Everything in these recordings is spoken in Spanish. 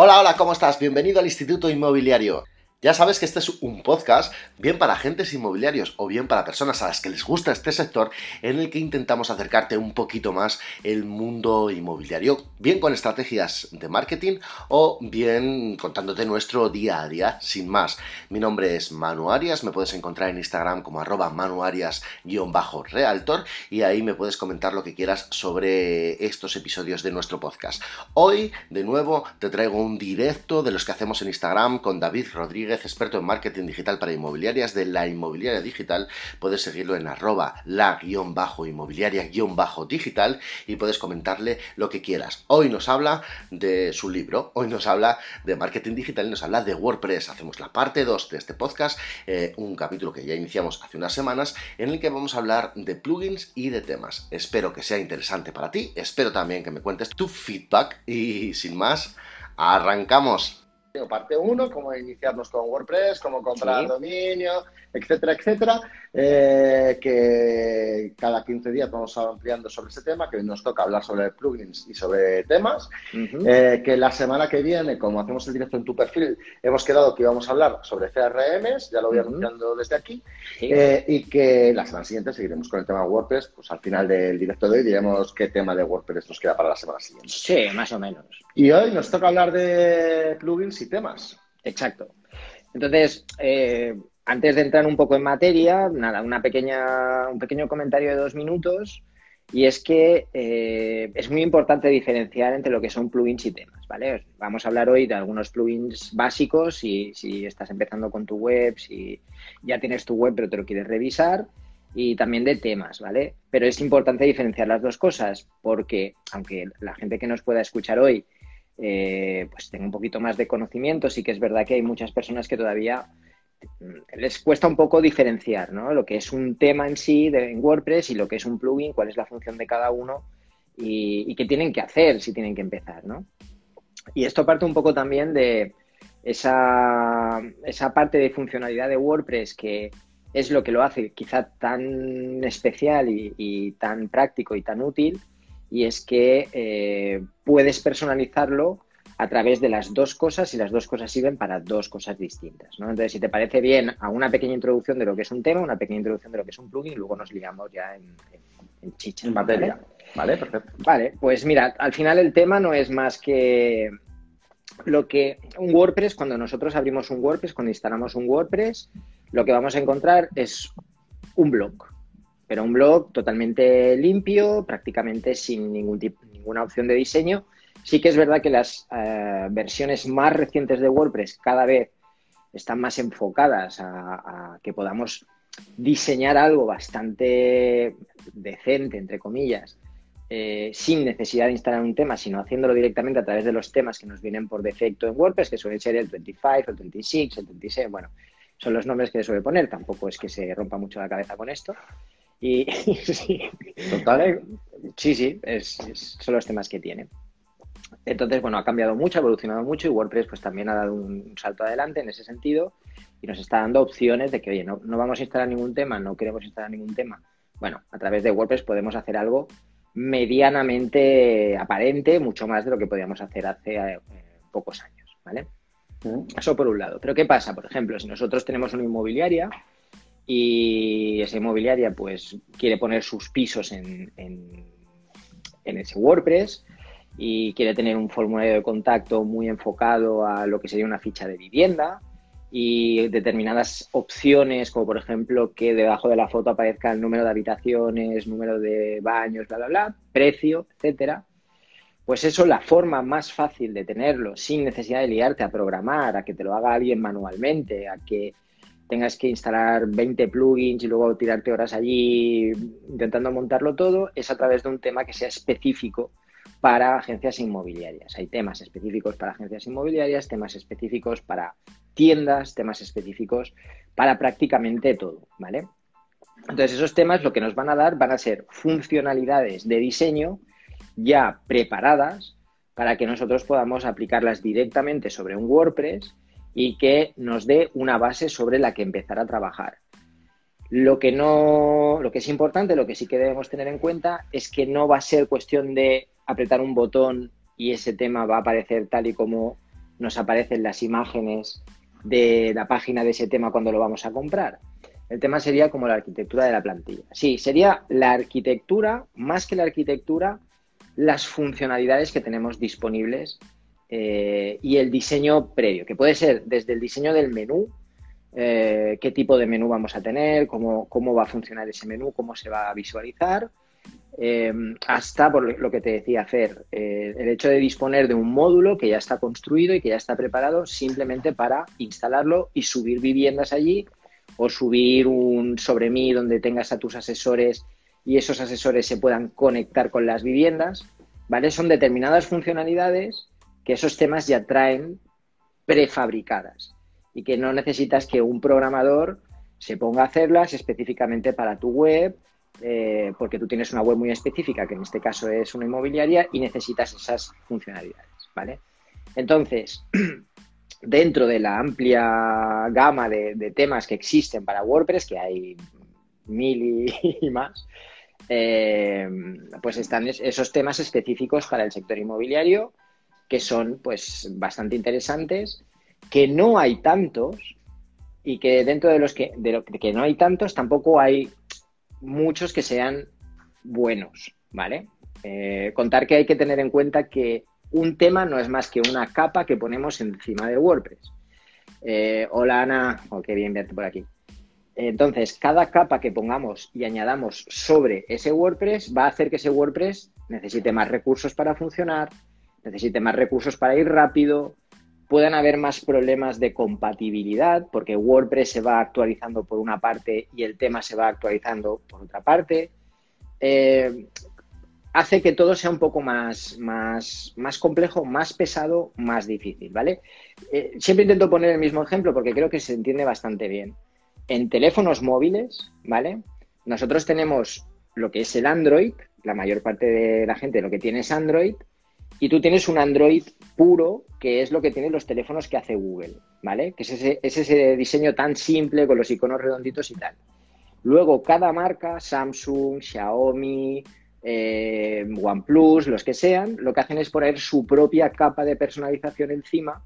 Hola, hola, ¿cómo estás? Bienvenido al Instituto Inmobiliario. Ya sabes que este es un podcast bien para agentes inmobiliarios o bien para personas a las que les gusta este sector en el que intentamos acercarte un poquito más el mundo inmobiliario, bien con estrategias de marketing o bien contándote nuestro día a día sin más. Mi nombre es Manu Arias, me puedes encontrar en Instagram como arroba manuarias-realtor y ahí me puedes comentar lo que quieras sobre estos episodios de nuestro podcast. Hoy, de nuevo, te traigo un directo de los que hacemos en Instagram con David Rodríguez experto en marketing digital para inmobiliarias de la inmobiliaria digital. Puedes seguirlo en arroba la-inmobiliaria-digital y puedes comentarle lo que quieras. Hoy nos habla de su libro, hoy nos habla de marketing digital y nos habla de WordPress. Hacemos la parte 2 de este podcast, eh, un capítulo que ya iniciamos hace unas semanas, en el que vamos a hablar de plugins y de temas. Espero que sea interesante para ti, espero también que me cuentes tu feedback y sin más, arrancamos parte 1, cómo iniciarnos con WordPress, cómo comprar dominio, etcétera, etcétera, eh, que cada 15 días vamos ampliando sobre ese tema, que nos toca hablar sobre plugins y sobre temas, eh, que la semana que viene, como hacemos el directo en tu perfil, hemos quedado que íbamos a hablar sobre CRMs, ya lo voy anunciando desde aquí, eh, y que la semana siguiente seguiremos con el tema de WordPress, pues al final del directo de hoy diremos qué tema de WordPress nos queda para la semana siguiente. Sí, más o menos. Y hoy nos toca hablar de plugins y temas. Exacto. Entonces, eh, antes de entrar un poco en materia, nada, una pequeña, un pequeño comentario de dos minutos. Y es que eh, es muy importante diferenciar entre lo que son plugins y temas, ¿vale? Vamos a hablar hoy de algunos plugins básicos, si, si estás empezando con tu web, si ya tienes tu web pero te lo quieres revisar, y también de temas, ¿vale? Pero es importante diferenciar las dos cosas, porque aunque la gente que nos pueda escuchar hoy eh, pues tenga un poquito más de conocimiento, sí que es verdad que hay muchas personas que todavía les cuesta un poco diferenciar lo que es un tema en sí de, en WordPress y lo que es un plugin, cuál es la función de cada uno y, qué tienen que hacer si tienen que empezar. ¿no? Y esto parte un poco también de esa, esa parte de funcionalidad de WordPress que es lo que lo hace quizá tan especial y tan práctico y tan útil y es que eh, puedes personalizarlo a través de las dos cosas y las dos cosas sirven para dos cosas distintas. ¿no? Entonces, si te parece bien, a una pequeña introducción de lo que es un tema, una pequeña introducción de lo que es un plugin y luego nos liamos ya en, en, chicha. En materia. ¿vale? perfecto. Vale, pues mira, al final el tema no es más que lo que un WordPress, cuando nosotros abrimos un WordPress, cuando instalamos un WordPress, lo que vamos a encontrar es un blog, pero un blog totalmente limpio, prácticamente sin ningún tipo, ninguna opción de diseño. Sí que es verdad que las eh, versiones más recientes de WordPress cada vez están más enfocadas a, que podamos diseñar algo bastante decente, entre comillas, eh, sin necesidad de instalar un tema, sino haciéndolo directamente a través de los temas que nos vienen por defecto en WordPress, que suelen ser el 25, el 26, el 26, bueno, son los nombres que se suele poner, tampoco es que se rompa mucho la cabeza con esto. Y, sí, Total. sí, sí, son los temas que tiene. Entonces, bueno, ha cambiado mucho, ha evolucionado mucho y WordPress pues también ha dado un salto adelante en ese sentido y nos está dando opciones de que, oye, no, no vamos a instalar ningún tema, no queremos instalar ningún tema. Bueno, a través de WordPress podemos hacer algo medianamente aparente, mucho más de lo que podíamos hacer hace eh, pocos años, ¿vale? Eso por un lado. Pero ¿qué pasa? Por ejemplo, si nosotros tenemos una inmobiliaria y esa inmobiliaria pues quiere poner sus pisos en, en, ese WordPress y quiere tener un formulario de contacto muy enfocado a lo que sería una ficha de vivienda y determinadas opciones, como por ejemplo que debajo de la foto aparezca el número de habitaciones, número de baños, bla, bla, bla, precio, etcétera. Pues eso, la forma más fácil de tenerlo sin necesidad de liarte a programar, a que te lo haga alguien manualmente, a que tengas que instalar 20 plugins y luego tirarte horas allí intentando montarlo todo, es a través de un tema que sea específico para agencias inmobiliarias. Hay temas específicos para agencias inmobiliarias, temas específicos para tiendas, temas específicos para prácticamente todo, ¿vale? Entonces, esos temas lo que nos van a dar van a ser funcionalidades de diseño ya preparadas para que nosotros podamos aplicarlas directamente sobre un WordPress y que nos dé una base sobre la que empezar a trabajar. Lo que no, lo que es importante, lo que sí que debemos tener en cuenta es que no va a ser cuestión de apretar un botón y ese tema va a aparecer tal y como nos aparecen las imágenes de la página de ese tema cuando lo vamos a comprar. El tema sería como la arquitectura de la plantilla. Sí, sería la arquitectura, más que la arquitectura, las funcionalidades que tenemos disponibles eh, y el diseño previo, que puede ser desde el diseño del menú, eh, qué tipo de menú vamos a tener, cómo, cómo, va a funcionar ese menú, cómo se va a visualizar, eh, hasta por lo que te decía Fer, el hecho de disponer de un módulo que ya está construido y que ya está preparado simplemente para instalarlo y subir viviendas allí o subir un sobre mí donde tengas a tus asesores y esos asesores se puedan conectar con las viviendas, ¿vale? Son determinadas funcionalidades que esos temas ya traen prefabricadas y que no necesitas que un programador se ponga a hacerlas específicamente para tu web, eh, porque tú tienes una web muy específica, que en este caso es una inmobiliaria, y necesitas esas funcionalidades, ¿vale? Entonces, dentro de la amplia gama de, temas que existen para WordPress, que hay mil y, más, eh, pues están esos temas específicos para el sector inmobiliario que son pues bastante interesantes, que no hay tantos y que dentro de los que, de lo, que no hay tantos tampoco hay muchos que sean buenos, ¿vale? Eh, contar que hay que tener en cuenta que un tema no es más que una capa que ponemos encima de WordPress. Eh, hola Ana, oh, qué bien verte por aquí. Entonces, cada capa que pongamos y añadamos sobre ese WordPress va a hacer que ese WordPress necesite más recursos para funcionar, necesite más recursos para ir rápido, puedan haber más problemas de compatibilidad, porque WordPress se va actualizando por una parte y el tema se va actualizando por otra parte. Eh, hace que todo sea un poco más, más, más complejo, más pesado, más difícil, ¿vale? Eh, siempre intento poner el mismo ejemplo porque creo que se entiende bastante bien. En teléfonos móviles, ¿vale? Nosotros tenemos lo que es el Android, la mayor parte de la gente lo que tiene es Android, y tú tienes un Android puro, que es lo que tienen los teléfonos que hace Google, ¿vale? Que es ese, es ese diseño tan simple con los iconos redonditos y tal. Luego, cada marca, Samsung, Xiaomi, eh, OnePlus, los que sean, lo que hacen es poner su propia capa de personalización encima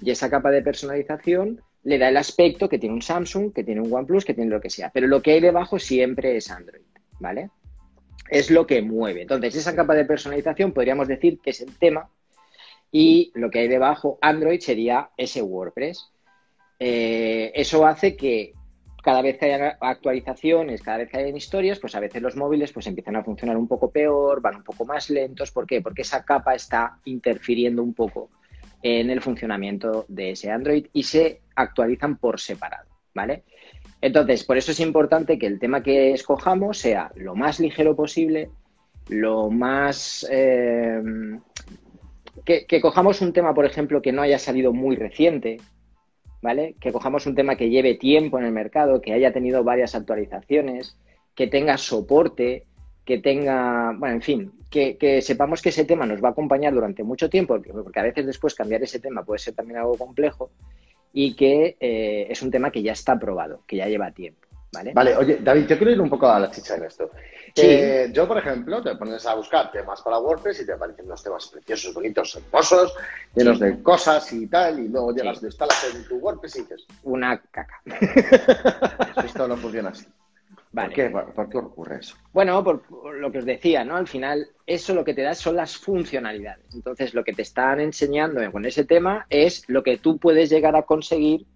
y esa capa de personalización le da el aspecto que tiene un Samsung, que tiene un OnePlus, que tiene lo que sea. Pero lo que hay debajo siempre es Android, ¿vale? Es lo que mueve. Entonces, esa capa de personalización podríamos decir que es el tema y lo que hay debajo, Android, sería ese WordPress. Eh, eso hace que cada vez que haya actualizaciones, cada vez que hayan historias, pues a veces los móviles pues empiezan a funcionar un poco peor, van un poco más lentos. ¿Por qué? Porque esa capa está interfiriendo un poco en el funcionamiento de ese Android y se actualizan por separado, ¿vale? Entonces, por eso es importante que el tema que escojamos sea lo más ligero posible, lo más... Eh, que, que cojamos un tema, por ejemplo, que no haya salido muy reciente, ¿vale? Que cojamos un tema que lleve tiempo en el mercado, que haya tenido varias actualizaciones, que tenga soporte, que tenga, bueno, en fin, que, sepamos que ese tema nos va a acompañar durante mucho tiempo, porque a veces después cambiar ese tema puede ser también algo complejo, y que eh, es un tema que ya está probado, que ya lleva tiempo. ¿Vale? Vale, oye, David, yo quiero ir un poco a la chicha en esto. Eh, yo, por ejemplo, te pones a buscar temas para WordPress y te aparecen unos temas preciosos, bonitos, hermosos, llenos de cosas y tal, y luego llegas, de instalas en tu WordPress y dices... Una caca. Esto no funciona así. ¿Por, qué? ¿Por, qué? ocurre eso? Bueno, por, lo que os decía, ¿no? Al final, eso lo que te da son las funcionalidades. Entonces, lo que te están enseñando con ese tema es lo que tú puedes llegar a conseguir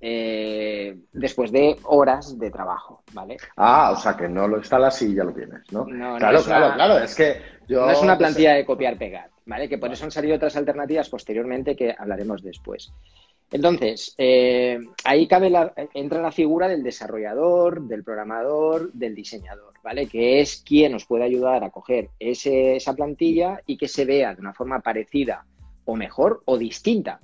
eh, después de horas de trabajo, ¿vale? Ah, o sea que no lo instalas y ya lo tienes, ¿no? no claro, claro, claro, es que No es una plantilla de copiar-pegar, ¿vale? Que por eso han salido otras alternativas posteriormente que hablaremos después. Entonces, eh, ahí cabe la, entra la figura del desarrollador, del programador, del diseñador, ¿vale? Que es quien nos puede ayudar a coger esa plantilla y que se vea de una forma parecida o mejor o distinta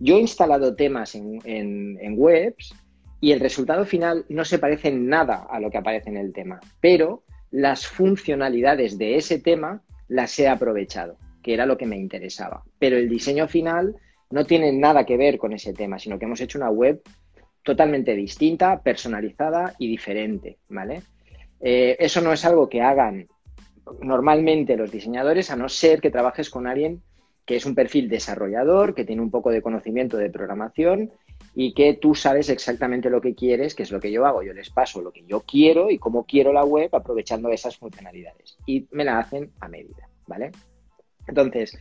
yo he instalado temas en, webs y el resultado final no se parece en nada a lo que aparece en el tema, pero las funcionalidades de ese tema las he aprovechado, que era lo que me interesaba. Pero el diseño final no tiene nada que ver con ese tema, sino que hemos hecho una web totalmente distinta, personalizada y diferente, ¿vale? Eh, eso no es algo que hagan normalmente los diseñadores, a no ser que trabajes con alguien que es un perfil desarrollador, que tiene un poco de conocimiento de programación y que tú sabes exactamente lo que quieres, que es lo que yo hago. Yo les paso lo que yo quiero y cómo quiero la web aprovechando esas funcionalidades. Y me la hacen a medida, ¿vale? Entonces,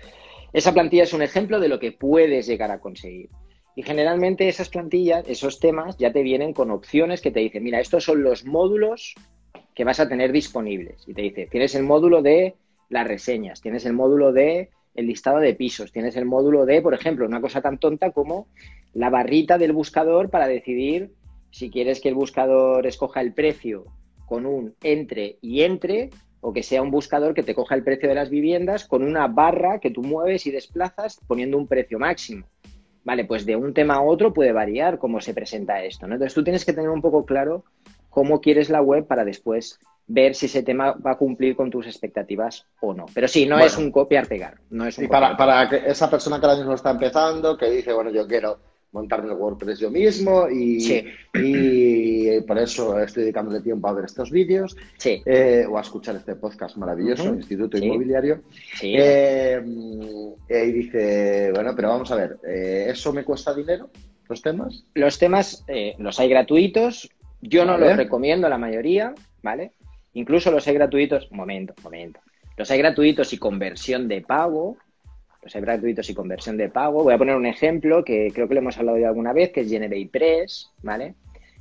esa plantilla es un ejemplo de lo que puedes llegar a conseguir. Y generalmente esas plantillas, esos temas, ya te vienen con opciones que te dicen, mira, estos son los módulos que vas a tener disponibles. Y te dice, tienes el módulo de las reseñas, tienes el módulo de el listado de pisos, tienes el módulo de, por ejemplo, una cosa tan tonta como la barrita del buscador para decidir si quieres que el buscador escoja el precio con un entre y entre o que sea un buscador que te coja el precio de las viviendas con una barra que tú mueves y desplazas poniendo un precio máximo. Vale, pues de un tema a otro puede variar cómo se presenta esto, ¿no? Entonces tú tienes que tener un poco claro cómo quieres la web para después ver si ese tema va a cumplir con tus expectativas o no. Pero sí, no es un copiar-pegar. No es un y para, para que esa persona que ahora mismo está empezando, que dice, bueno, yo quiero montarme el WordPress yo mismo y, y por eso estoy dedicándole tiempo a ver estos vídeos eh, o a escuchar este podcast maravilloso, Instituto Inmobiliario. Eh, y dice, bueno, pero vamos a ver, eh, ¿eso me cuesta dinero? ¿Los temas? Los temas los hay gratuitos. Yo no los recomiendo la mayoría, ¿vale? Incluso los hay gratuitos, momento, momento. Los hay gratuitos y conversión de pago. Los hay gratuitos y conversión de pago. Voy a poner un ejemplo que creo que lo hemos hablado ya alguna vez, que es GeneratePress, ¿vale?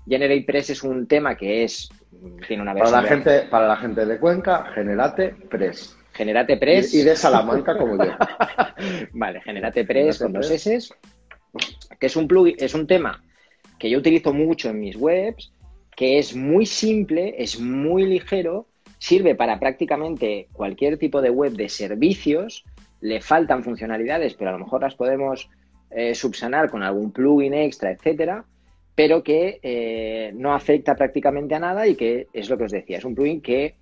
GeneratePress es un tema que es tiene una versión para la gente para la gente de Cuenca, Generate Press. Generate Press y, de Salamanca como yo. vale, Generate Press con dos S, que es un plugin, es un tema que yo utilizo mucho en mis webs que es muy simple, es muy ligero, sirve para prácticamente cualquier tipo de web de servicios, le faltan funcionalidades, pero a lo mejor las podemos eh, subsanar con algún plugin extra, etcétera, pero que eh, no afecta prácticamente a nada y que es lo que os decía, es un plugin que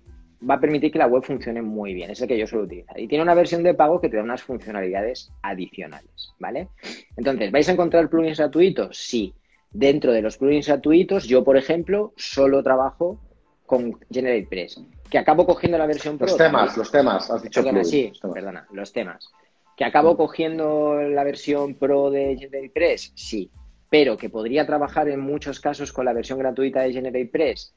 va a permitir que la web funcione muy bien, es el que yo suelo utilizar. Y tiene una versión de pago que te da unas funcionalidades adicionales, ¿vale? Entonces, ¿vais a encontrar plugins gratuitos? Sí. Dentro de los plugins gratuitos, yo, por ejemplo, solo trabajo con GeneratePress, que acabo cogiendo la versión Pro. Los temas, los temas, has dicho Perdona, sí, perdona, los temas. ¿Que acabo cogiendo la versión Pro de GeneratePress? Sí. Pero que podría trabajar en muchos casos con la versión gratuita de GeneratePress,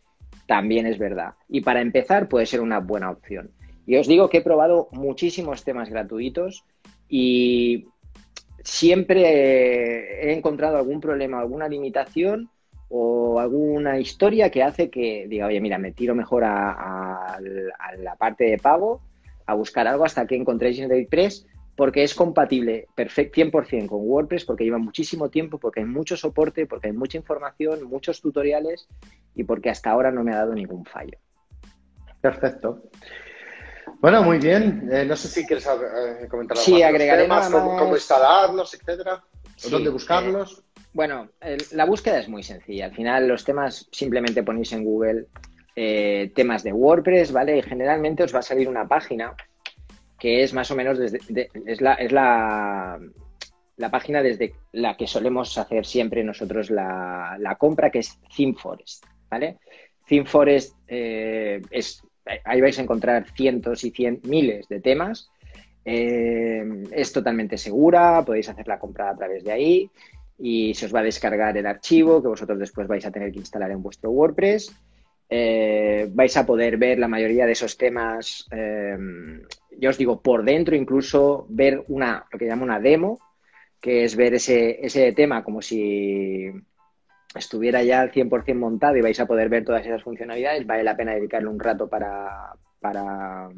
también es verdad. Y para empezar puede ser una buena opción. Y os digo que he probado muchísimos temas gratuitos y siempre he encontrado algún problema, alguna limitación o alguna historia que hace que diga, oye, mira, me tiro mejor a, la parte de pago, a buscar algo hasta que encontré GeneratePress, porque es compatible perfecto 100% con WordPress, porque lleva muchísimo tiempo, porque hay mucho soporte, porque hay mucha información, muchos tutoriales y porque hasta ahora no me ha dado ningún fallo. Perfecto. Bueno, muy bien. Eh, no sé si quieres eh, comentar algo sí, más agregaré temas, cómo, instalarlos, etcétera, dónde buscarlos. Eh, bueno, la búsqueda es muy sencilla. Al final, los temas simplemente ponéis en Google temas de WordPress, ¿vale? Y generalmente os va a salir una página que es más o menos desde, es, la, es la, la, página desde la que solemos hacer siempre nosotros la, la compra, que es ThemeForest, ¿vale? ThemeForest es ahí vais a encontrar cientos y cien, miles de temas. Eh, es totalmente segura, podéis hacer la compra a través de ahí y se os va a descargar el archivo que vosotros después vais a tener que instalar en vuestro WordPress. Eh, vais a poder ver la mayoría de esos temas, eh, yo os digo, por dentro, incluso ver una, lo que llamo una demo, que es ver ese, ese tema como si estuviera ya al 100% montado y vais a poder ver todas esas funcionalidades, vale la pena dedicarle un rato para, para,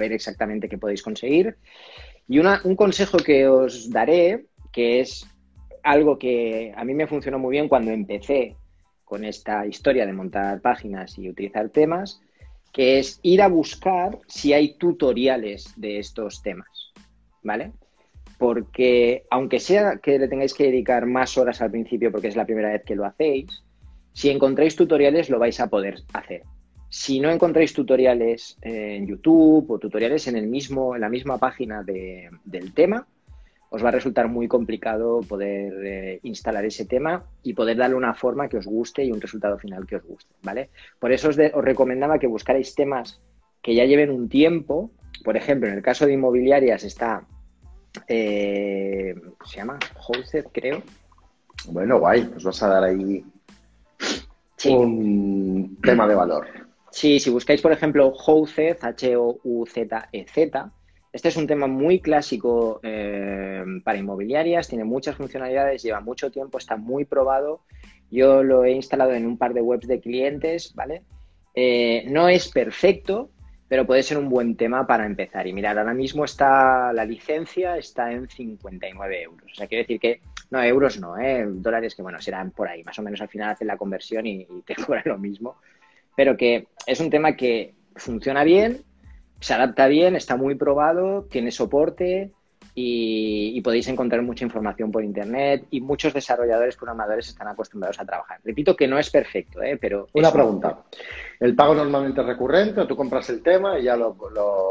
ver exactamente qué podéis conseguir. Y un consejo que os daré, que es algo que a mí me funcionó muy bien cuando empecé con esta historia de montar páginas y utilizar temas, que es ir a buscar si hay tutoriales de estos temas, ¿vale? porque aunque sea que le tengáis que dedicar más horas al principio porque es la primera vez que lo hacéis, si encontráis tutoriales lo vais a poder hacer. Si no encontráis tutoriales en YouTube o tutoriales en, el mismo, en la misma página del tema, os va a resultar muy complicado poder eh, instalar ese tema y poder darle una forma que os guste y un resultado final que os guste, ¿vale? Por eso os, os recomendaba que buscarais temas que ya lleven un tiempo. Por ejemplo, en el caso de inmobiliarias está eh, se llama Hosted, creo. Bueno, guay, pues vas a dar ahí un tema de valor. Sí, si buscáis, por ejemplo, Hosted, H-O-U-Z-E-Z, este es un tema muy clásico eh, para inmobiliarias, tiene muchas funcionalidades, lleva mucho tiempo, está muy probado. Yo lo he instalado en un par de webs de clientes, ¿vale? Eh, no es perfecto, pero puede ser un buen tema para empezar. Y mirar, ahora mismo está la licencia está en 59 euros. O sea, quiere decir que, no, euros no, ¿eh? dólares que, bueno, serán por ahí. Más o menos al final hacen la conversión y, y te cobran lo mismo. Pero que es un tema que funciona bien, se adapta bien, está muy probado, tiene soporte, y, podéis encontrar mucha información por internet y muchos desarrolladores programadores están acostumbrados a trabajar. Repito que no es perfecto, ¿eh? pero... Una pregunta. ¿El pago normalmente es recurrente o tú compras el tema y ya lo...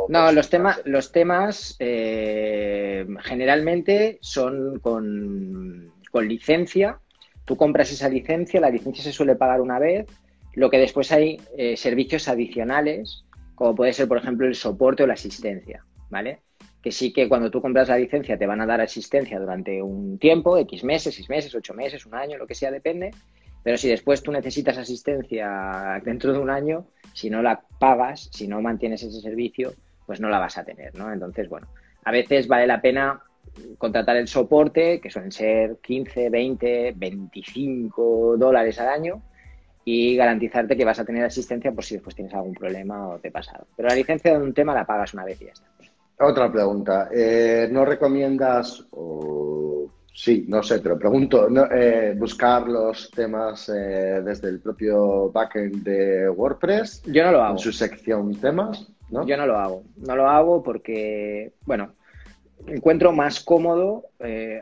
no, los, temas los temas eh, generalmente son con, con licencia. Tú compras esa licencia, la licencia se suele pagar una vez, lo que después hay eh, servicios adicionales, como puede ser, por ejemplo, el soporte o la asistencia, ¿vale? que sí que cuando tú compras la licencia te van a dar asistencia durante un tiempo, X meses, seis meses, ocho meses, un año, lo que sea, depende. Pero si después tú necesitas asistencia dentro de un año, si no la pagas, si no mantienes ese servicio, pues no la vas a tener, ¿no? Entonces, bueno, a veces vale la pena contratar el soporte, que suelen ser 15, 20, 25 dólares al año, y garantizarte que vas a tener asistencia por si después tienes algún problema o te pasa algo. Pero la licencia de un tema la pagas una vez y ya está. Otra pregunta. Eh, ¿No recomiendas, o sí, no sé, te lo pregunto, eh, buscar los temas eh, desde el propio backend de WordPress? Yo no lo hago. En su sección temas, ¿no? Yo no lo hago. No lo hago porque, bueno, encuentro más cómodo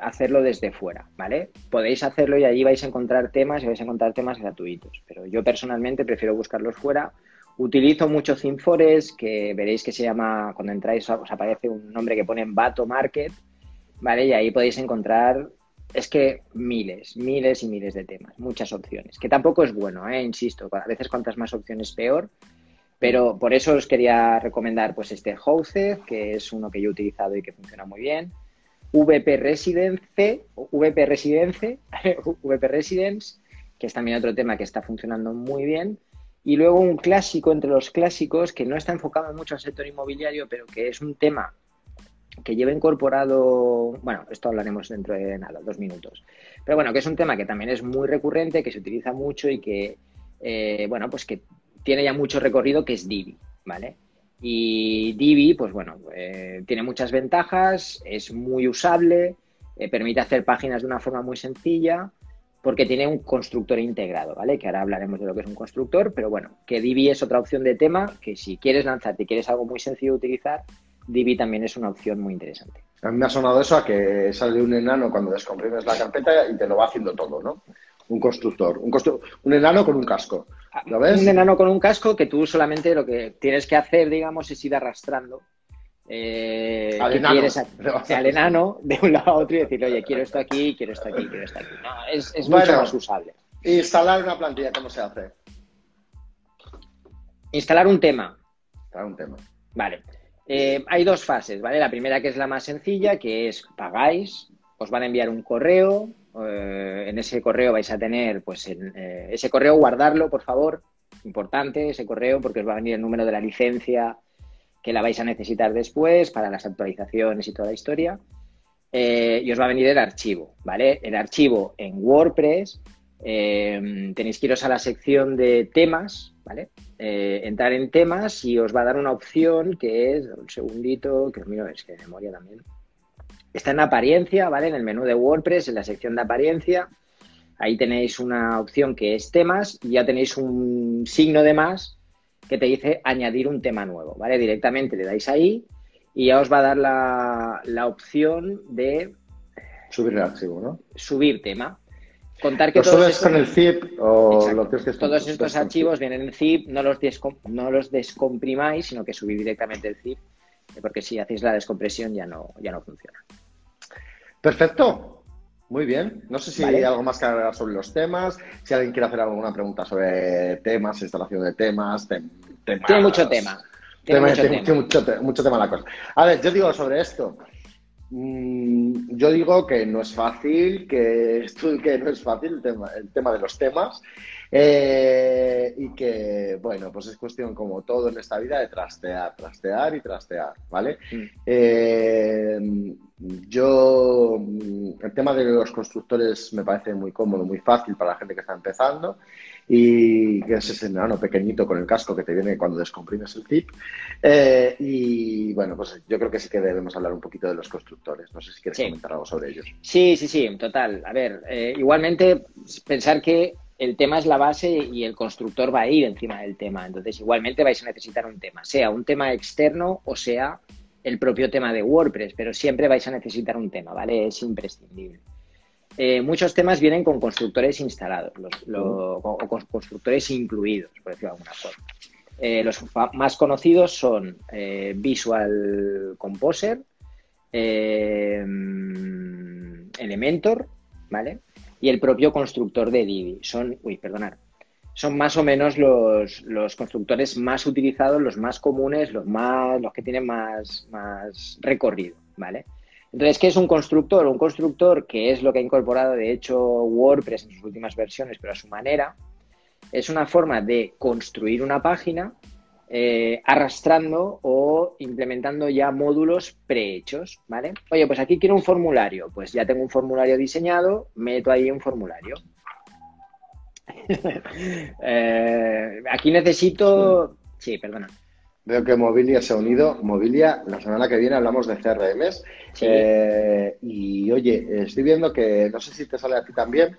hacerlo desde fuera, ¿vale? Podéis hacerlo y allí vais a encontrar temas y vais a encontrar temas gratuitos, pero yo personalmente prefiero buscarlos fuera Utilizo mucho ThemeForest, que veréis que se llama, cuando entráis os aparece un nombre que pone Bato Market, ¿vale? Y ahí podéis encontrar, es que miles, miles y miles de temas, muchas opciones, que tampoco es bueno, ¿eh? Insisto, a veces cuantas más opciones peor, pero por eso os quería recomendar pues este Hosted, que es uno que yo he utilizado y que funciona muy bien. VP Residence, VP Residence, VP Residence, que es también otro tema que está funcionando muy bien. Y luego un clásico entre los clásicos que no está enfocado mucho al sector inmobiliario, pero que es un tema que lleva incorporado, bueno, esto hablaremos dentro de nada, dos minutos, pero bueno, que es un tema que también es muy recurrente, que se utiliza mucho y que, eh, bueno, pues que tiene ya mucho recorrido, que es Divi, ¿vale? Y Divi, pues bueno, eh, tiene muchas ventajas, es muy usable, eh, permite hacer páginas de una forma muy sencilla, porque tiene un constructor integrado, ¿vale? Que ahora hablaremos de lo que es un constructor, pero bueno, que Divi es otra opción de tema, que si quieres lanzarte y quieres algo muy sencillo de utilizar, Divi también es una opción muy interesante. A mí me ha sonado eso a que sale un enano cuando descomprimes la carpeta y te lo va haciendo todo, ¿no? Un constructor, un, un enano con un casco. ¿Lo ves? Un enano con un casco que tú solamente lo que tienes que hacer, digamos, es ir arrastrando eh, al, enano. de un lado a otro y decirle, oye, quiero esto aquí, quiero esto aquí, quiero esto aquí. es, mucho más usable. Instalar una plantilla, ¿cómo se hace? Instalar un tema. Instalar un tema. Vale. Eh, hay dos fases, ¿vale? La primera que es la más sencilla, que es pagáis, os van a enviar un correo, eh, en ese correo vais a tener, pues, eh, ese correo guardarlo, por favor, importante ese correo, porque os va a venir el número de la licencia, que la vais a necesitar después para las actualizaciones y toda la historia. Eh, y os va a venir el archivo, ¿vale? El archivo en WordPress, eh, tenéis que iros a la sección de temas, ¿vale? Entrar en temas y os va a dar una opción que es, un segundito, que miro, es que de memoria también. Está en apariencia, ¿vale? En el menú de WordPress, en la sección de apariencia, ahí tenéis una opción que es temas y ya tenéis un signo de más que te dice añadir un tema nuevo, ¿vale? Directamente le dais ahí y ya os va a dar la, opción de... Subir el archivo, ¿no? Subir tema. Contar que ¿Lo subes con el zip o lo que es que Todos estos archivos vienen en zip, no los, no los descomprimáis, sino que subid directamente el zip, porque si hacéis la descompresión ya no, ya no funciona. Perfecto. Muy bien. No sé si hay algo más que agregar sobre los temas. Si alguien quiere hacer alguna pregunta sobre temas, instalación de temas, temas Tiene mucho tema. Tiene, mucho, tema. mucho, tema la cosa. A ver, yo digo sobre esto. Mm, yo digo que no es fácil, que, que no es fácil el tema, el tema de los temas eh, y que, bueno, pues es cuestión como todo en esta vida de trastear, trastear y trastear, ¿vale? Mm. Eh, yo, el tema de los constructores me parece muy cómodo, muy fácil para la gente que está empezando y que es ese enano pequeñito con el casco que te viene cuando descomprimes el zip. Eh, y bueno, pues yo creo que sí que debemos hablar un poquito de los constructores. No sé si quieres comentar algo sobre ellos. Sí, sí, sí, total. A ver, eh, igualmente pensar que el tema es la base y el constructor va a ir encima del tema. Entonces, igualmente vais a necesitar un tema, sea un tema externo o sea el propio tema de WordPress, pero siempre vais a necesitar un tema, ¿vale? Es imprescindible. Eh, muchos temas vienen con constructores instalados o con constructores incluidos, por decirlo de alguna forma. Eh, los más conocidos son eh, Visual Composer, Elementor, ¿vale? Y el propio constructor de Divi. Son, uy, perdonad, son más o menos los, los, constructores más utilizados, los más comunes, los más, los que tienen más, más recorrido, ¿vale? Entonces, ¿qué es un constructor? Un constructor, que es lo que ha incorporado, de hecho, WordPress en sus últimas versiones, pero a su manera, es una forma de construir una página eh, arrastrando o implementando ya módulos prehechos, ¿vale? Oye, pues aquí quiero un formulario. Pues ya tengo un formulario diseñado, meto ahí un formulario. Eh, aquí necesito... Sí, perdona. Veo que Mobilia se ha unido. Mobilia, la semana que viene hablamos de CRMs. Eh, y oye, estoy viendo que, no sé si te sale a ti también,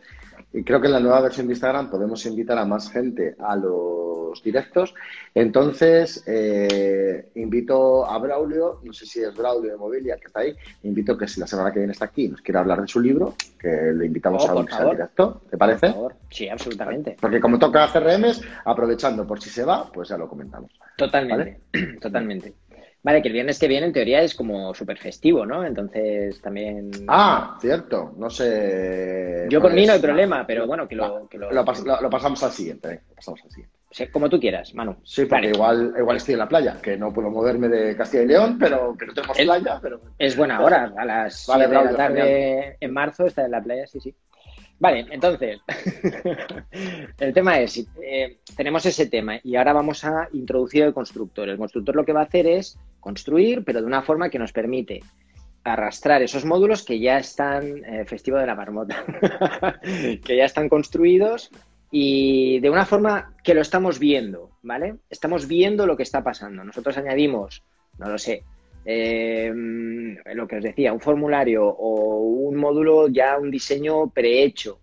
y creo que en la nueva versión de Instagram podemos invitar a más gente a los directos. Entonces, eh, invito a Braulio, no sé si es Braulio de Mobilia que está ahí, invito que si la semana que viene está aquí nos quiere hablar de su libro, que le invitamos oh, a un directo, ¿te parece? Por favor. Sí, absolutamente. Porque como toca CRMs, aprovechando por si se va, pues ya lo comentamos. Totalmente, totalmente. Vale, que el viernes que viene en teoría es como súper festivo, ¿no? Entonces también... Ah, cierto, no sé... Yo por mí no hay problema, pero bueno, que lo... Que lo... Lo, pasamos al siguiente, ¿eh? Lo pasamos al siguiente. Como tú quieras, Manu. Sí, porque igual, igual estoy en la playa, que no puedo moverme de Castilla y León, pero que no tenemos playa, pero... Es buena hora, a las vale, de la tarde en marzo está en la playa, sí, sí. Vale, entonces, el tema es, eh, tenemos ese tema y ahora vamos a introducir el constructor. El constructor lo que va a hacer es construir, pero de una forma que nos permite arrastrar esos módulos que ya están, eh, festivo de la marmota, que ya están construidos y de una forma que lo estamos viendo, ¿vale? Estamos viendo lo que está pasando. Nosotros añadimos, no lo sé, Em, lo que os decía, un formulario o un módulo ya un diseño prehecho.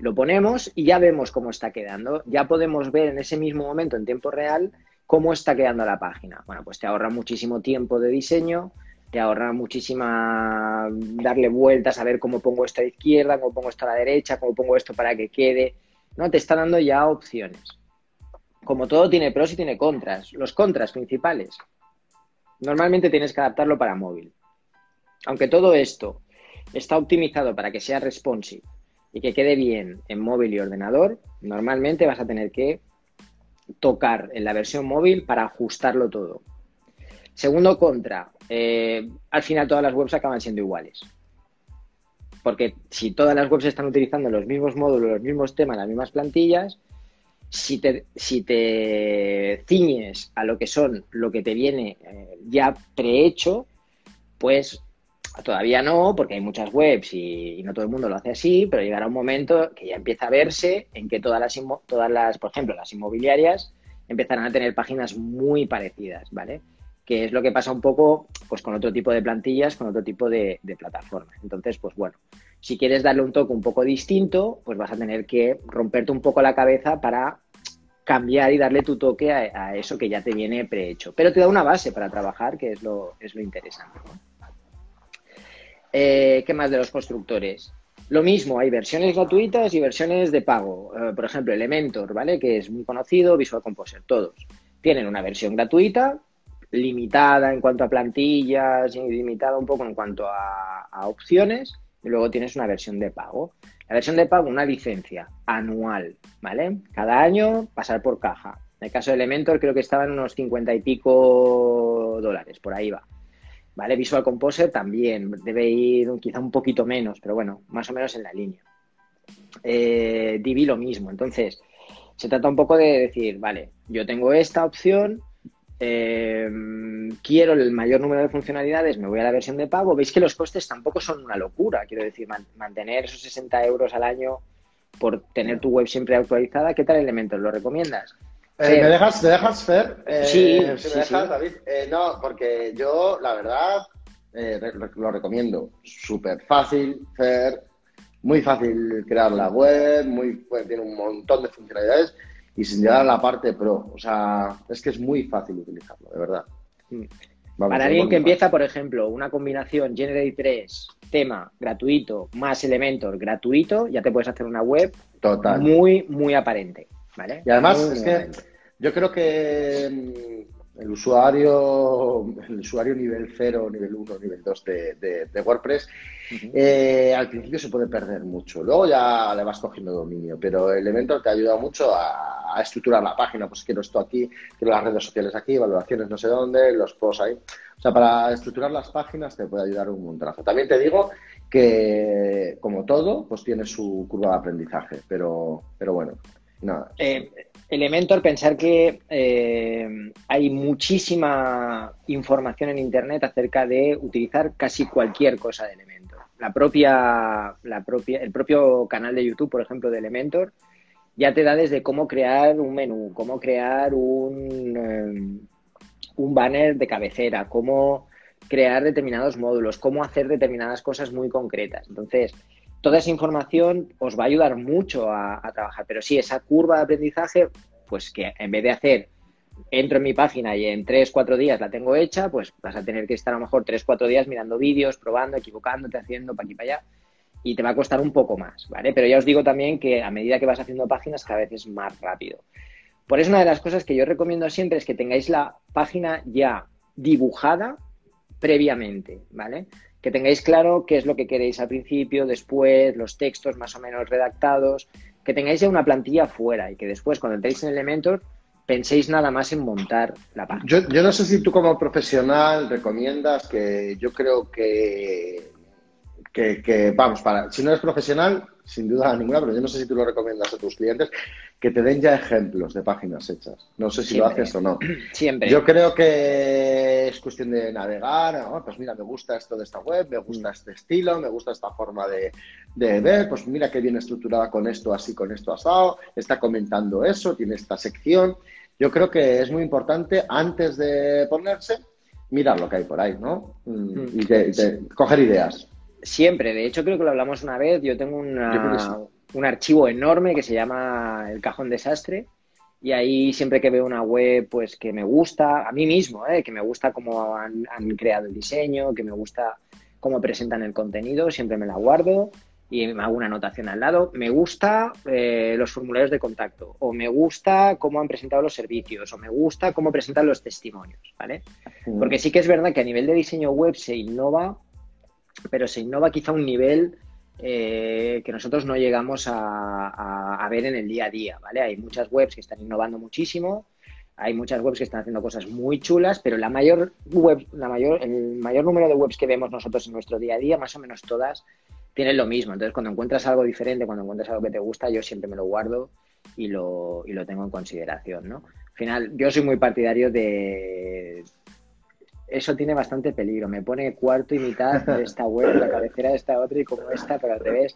Lo ponemos y ya vemos cómo está quedando. Ya podemos ver en ese mismo momento, en tiempo real, cómo está quedando la página. Bueno, pues te ahorra muchísimo tiempo de diseño, te ahorra muchísima darle vueltas a ver cómo pongo esto a la izquierda, cómo pongo esto a la derecha, cómo pongo esto para que quede. No, te está dando ya opciones. Como todo tiene pros y tiene contras. Los contras principales, Normalmente tienes que adaptarlo para móvil. Aunque todo esto está optimizado para que sea responsive y que quede bien en móvil y ordenador, normalmente vas a tener que tocar en la versión móvil para ajustarlo todo. Segundo contra, eh, al final todas las webs acaban siendo iguales. Porque si todas las webs están utilizando los mismos módulos, los mismos temas, las mismas plantillas, si te, si te ciñes a lo que son, lo que te viene eh, ya prehecho, pues todavía no, porque hay muchas webs y, no todo el mundo lo hace así, pero llegará un momento que ya empieza a verse en que todas las, todas las, por ejemplo, las inmobiliarias empezarán a tener páginas muy parecidas, ¿vale? Que es lo que pasa un poco pues con otro tipo de plantillas, con otro tipo de, plataformas. Entonces, pues bueno, si quieres darle un toque un poco distinto, pues vas a tener que romperte un poco la cabeza para cambiar y darle tu toque a, eso que ya te viene prehecho. Pero te da una base para trabajar, que es lo, es lo interesante. Eh, ¿Qué más de los constructores? Lo mismo, hay versiones gratuitas y versiones de pago. Eh, por ejemplo, Elementor, ¿vale? Que es muy conocido, Visual Composer, todos. Tienen una versión gratuita, limitada en cuanto a plantillas limitada un poco en cuanto a opciones, y luego tienes una versión de pago. La versión de pago, una licencia anual, ¿vale? Cada año pasar por caja. En el caso de Elementor creo que estaban unos 50 y pico dólares, por ahí va. ¿vale? Visual Composer también, debe ir quizá un poquito menos, pero bueno, más o menos en la línea. Eh, Divi lo mismo, entonces se trata un poco de decir, vale, yo tengo esta opción, eh, quiero el mayor número de funcionalidades, me voy a la versión de pago. Veis que los costes tampoco son una locura, quiero decir, mantener esos 60 euros al año por tener tu web siempre actualizada. ¿Qué tal elementos? ¿Lo recomiendas? Eh, ¿me, dejas, ¿Me dejas, Fer? Eh, sí, me dejas, David. no, porque yo, la verdad, lo recomiendo. Súper fácil, Fer. Muy fácil crear la web, muy, tiene un montón de funcionalidades y sin llegar a la parte pro. O sea, es que es muy fácil utilizarlo, de verdad. Mm. Para alguien que empieza, por ejemplo, una combinación Generate 3, tema gratuito, más Elementor gratuito, ya te puedes hacer una web Total. muy, muy aparente. ¿vale? Y además, es que yo creo que mm, el usuario, el usuario nivel 0, nivel 1, nivel 2 de, de WordPress eh, al principio se puede perder mucho, luego ya le vas cogiendo dominio, pero el evento te ayuda mucho a, estructurar la página, pues quiero esto aquí, quiero las redes sociales aquí, evaluaciones no sé dónde, los posts ahí. O sea, para estructurar las páginas te puede ayudar un montonazo. También te digo que, como todo, pues tiene su curva de aprendizaje, pero, pero bueno, nada. Eh, Elementor, pensar que eh, hay muchísima información en Internet acerca de utilizar casi cualquier cosa de Elementor la propia, la propia, el propio canal de YouTube, por ejemplo, de Elementor, ya te da desde cómo crear un menú, cómo crear un, eh, un banner de cabecera, cómo crear determinados módulos, cómo hacer determinadas cosas muy concretas. Entonces, toda esa información os va a ayudar mucho a, trabajar. Pero sí, esa curva de aprendizaje, pues que en vez de hacer entro en mi página y en tres, cuatro días la tengo hecha, pues vas a tener que estar a lo mejor tres, cuatro días mirando vídeos, probando, equivocándote, haciendo para aquí para allá y te va a costar un poco más, ¿vale? Pero ya os digo también que a medida que vas haciendo páginas cada vez es más rápido. Por eso una de las cosas que yo recomiendo siempre es que tengáis la página ya dibujada previamente, ¿vale? Que tengáis claro qué es lo que queréis al principio, después, los textos más o menos redactados, que tengáis ya una plantilla fuera y que después cuando entréis en Elementor penséis nada más en montar la página. Yo, yo no sé si tú como profesional recomiendas que yo creo que, que, vamos, para, si no eres profesional, sin duda ninguna, pero yo no sé si tú lo recomiendas a tus clientes, que te den ya ejemplos de páginas hechas. No sé si lo haces o no. Siempre. Yo creo que es cuestión de navegar, pues mira, me gusta esto de esta web, me gusta este estilo, me gusta esta forma de, de ver, pues mira qué bien estructurada con esto, así, con esto asado, está comentando eso, tiene esta sección. Yo creo que es muy importante antes de ponerse mirar lo que hay por ahí, ¿no? Mm, mm. Y coger ideas. Siempre, de hecho creo que lo hablamos una vez, yo tengo un archivo enorme que se llama El Cajón Desastre y ahí siempre que veo una web pues que me gusta, a mí mismo, ¿eh? que me gusta cómo han, han creado el diseño, que me gusta cómo presentan el contenido, siempre me la guardo y me hago una anotación al lado. Me gusta eh, los formularios de contacto, o me gusta cómo han presentado los servicios, o me gusta cómo presentan los testimonios, ¿vale? Porque sí que es verdad que a nivel de diseño web se innova, pero se innova quizá un nivel eh, que nosotros no llegamos a, a, ver en el día a día, ¿vale? Hay muchas webs que están innovando muchísimo, hay muchas webs que están haciendo cosas muy chulas, pero la mayor web, la mayor, el mayor número de webs que vemos nosotros en nuestro día a día, más o menos todas, tienen lo mismo. Entonces, cuando encuentras algo diferente, cuando encuentras algo que te gusta, yo siempre me lo guardo y lo, y lo tengo en consideración, ¿no? Al final, yo soy muy partidario de... Eso tiene bastante peligro. Me pone cuarto y mitad de esta web, la cabecera de esta otra y como esta, pero al revés.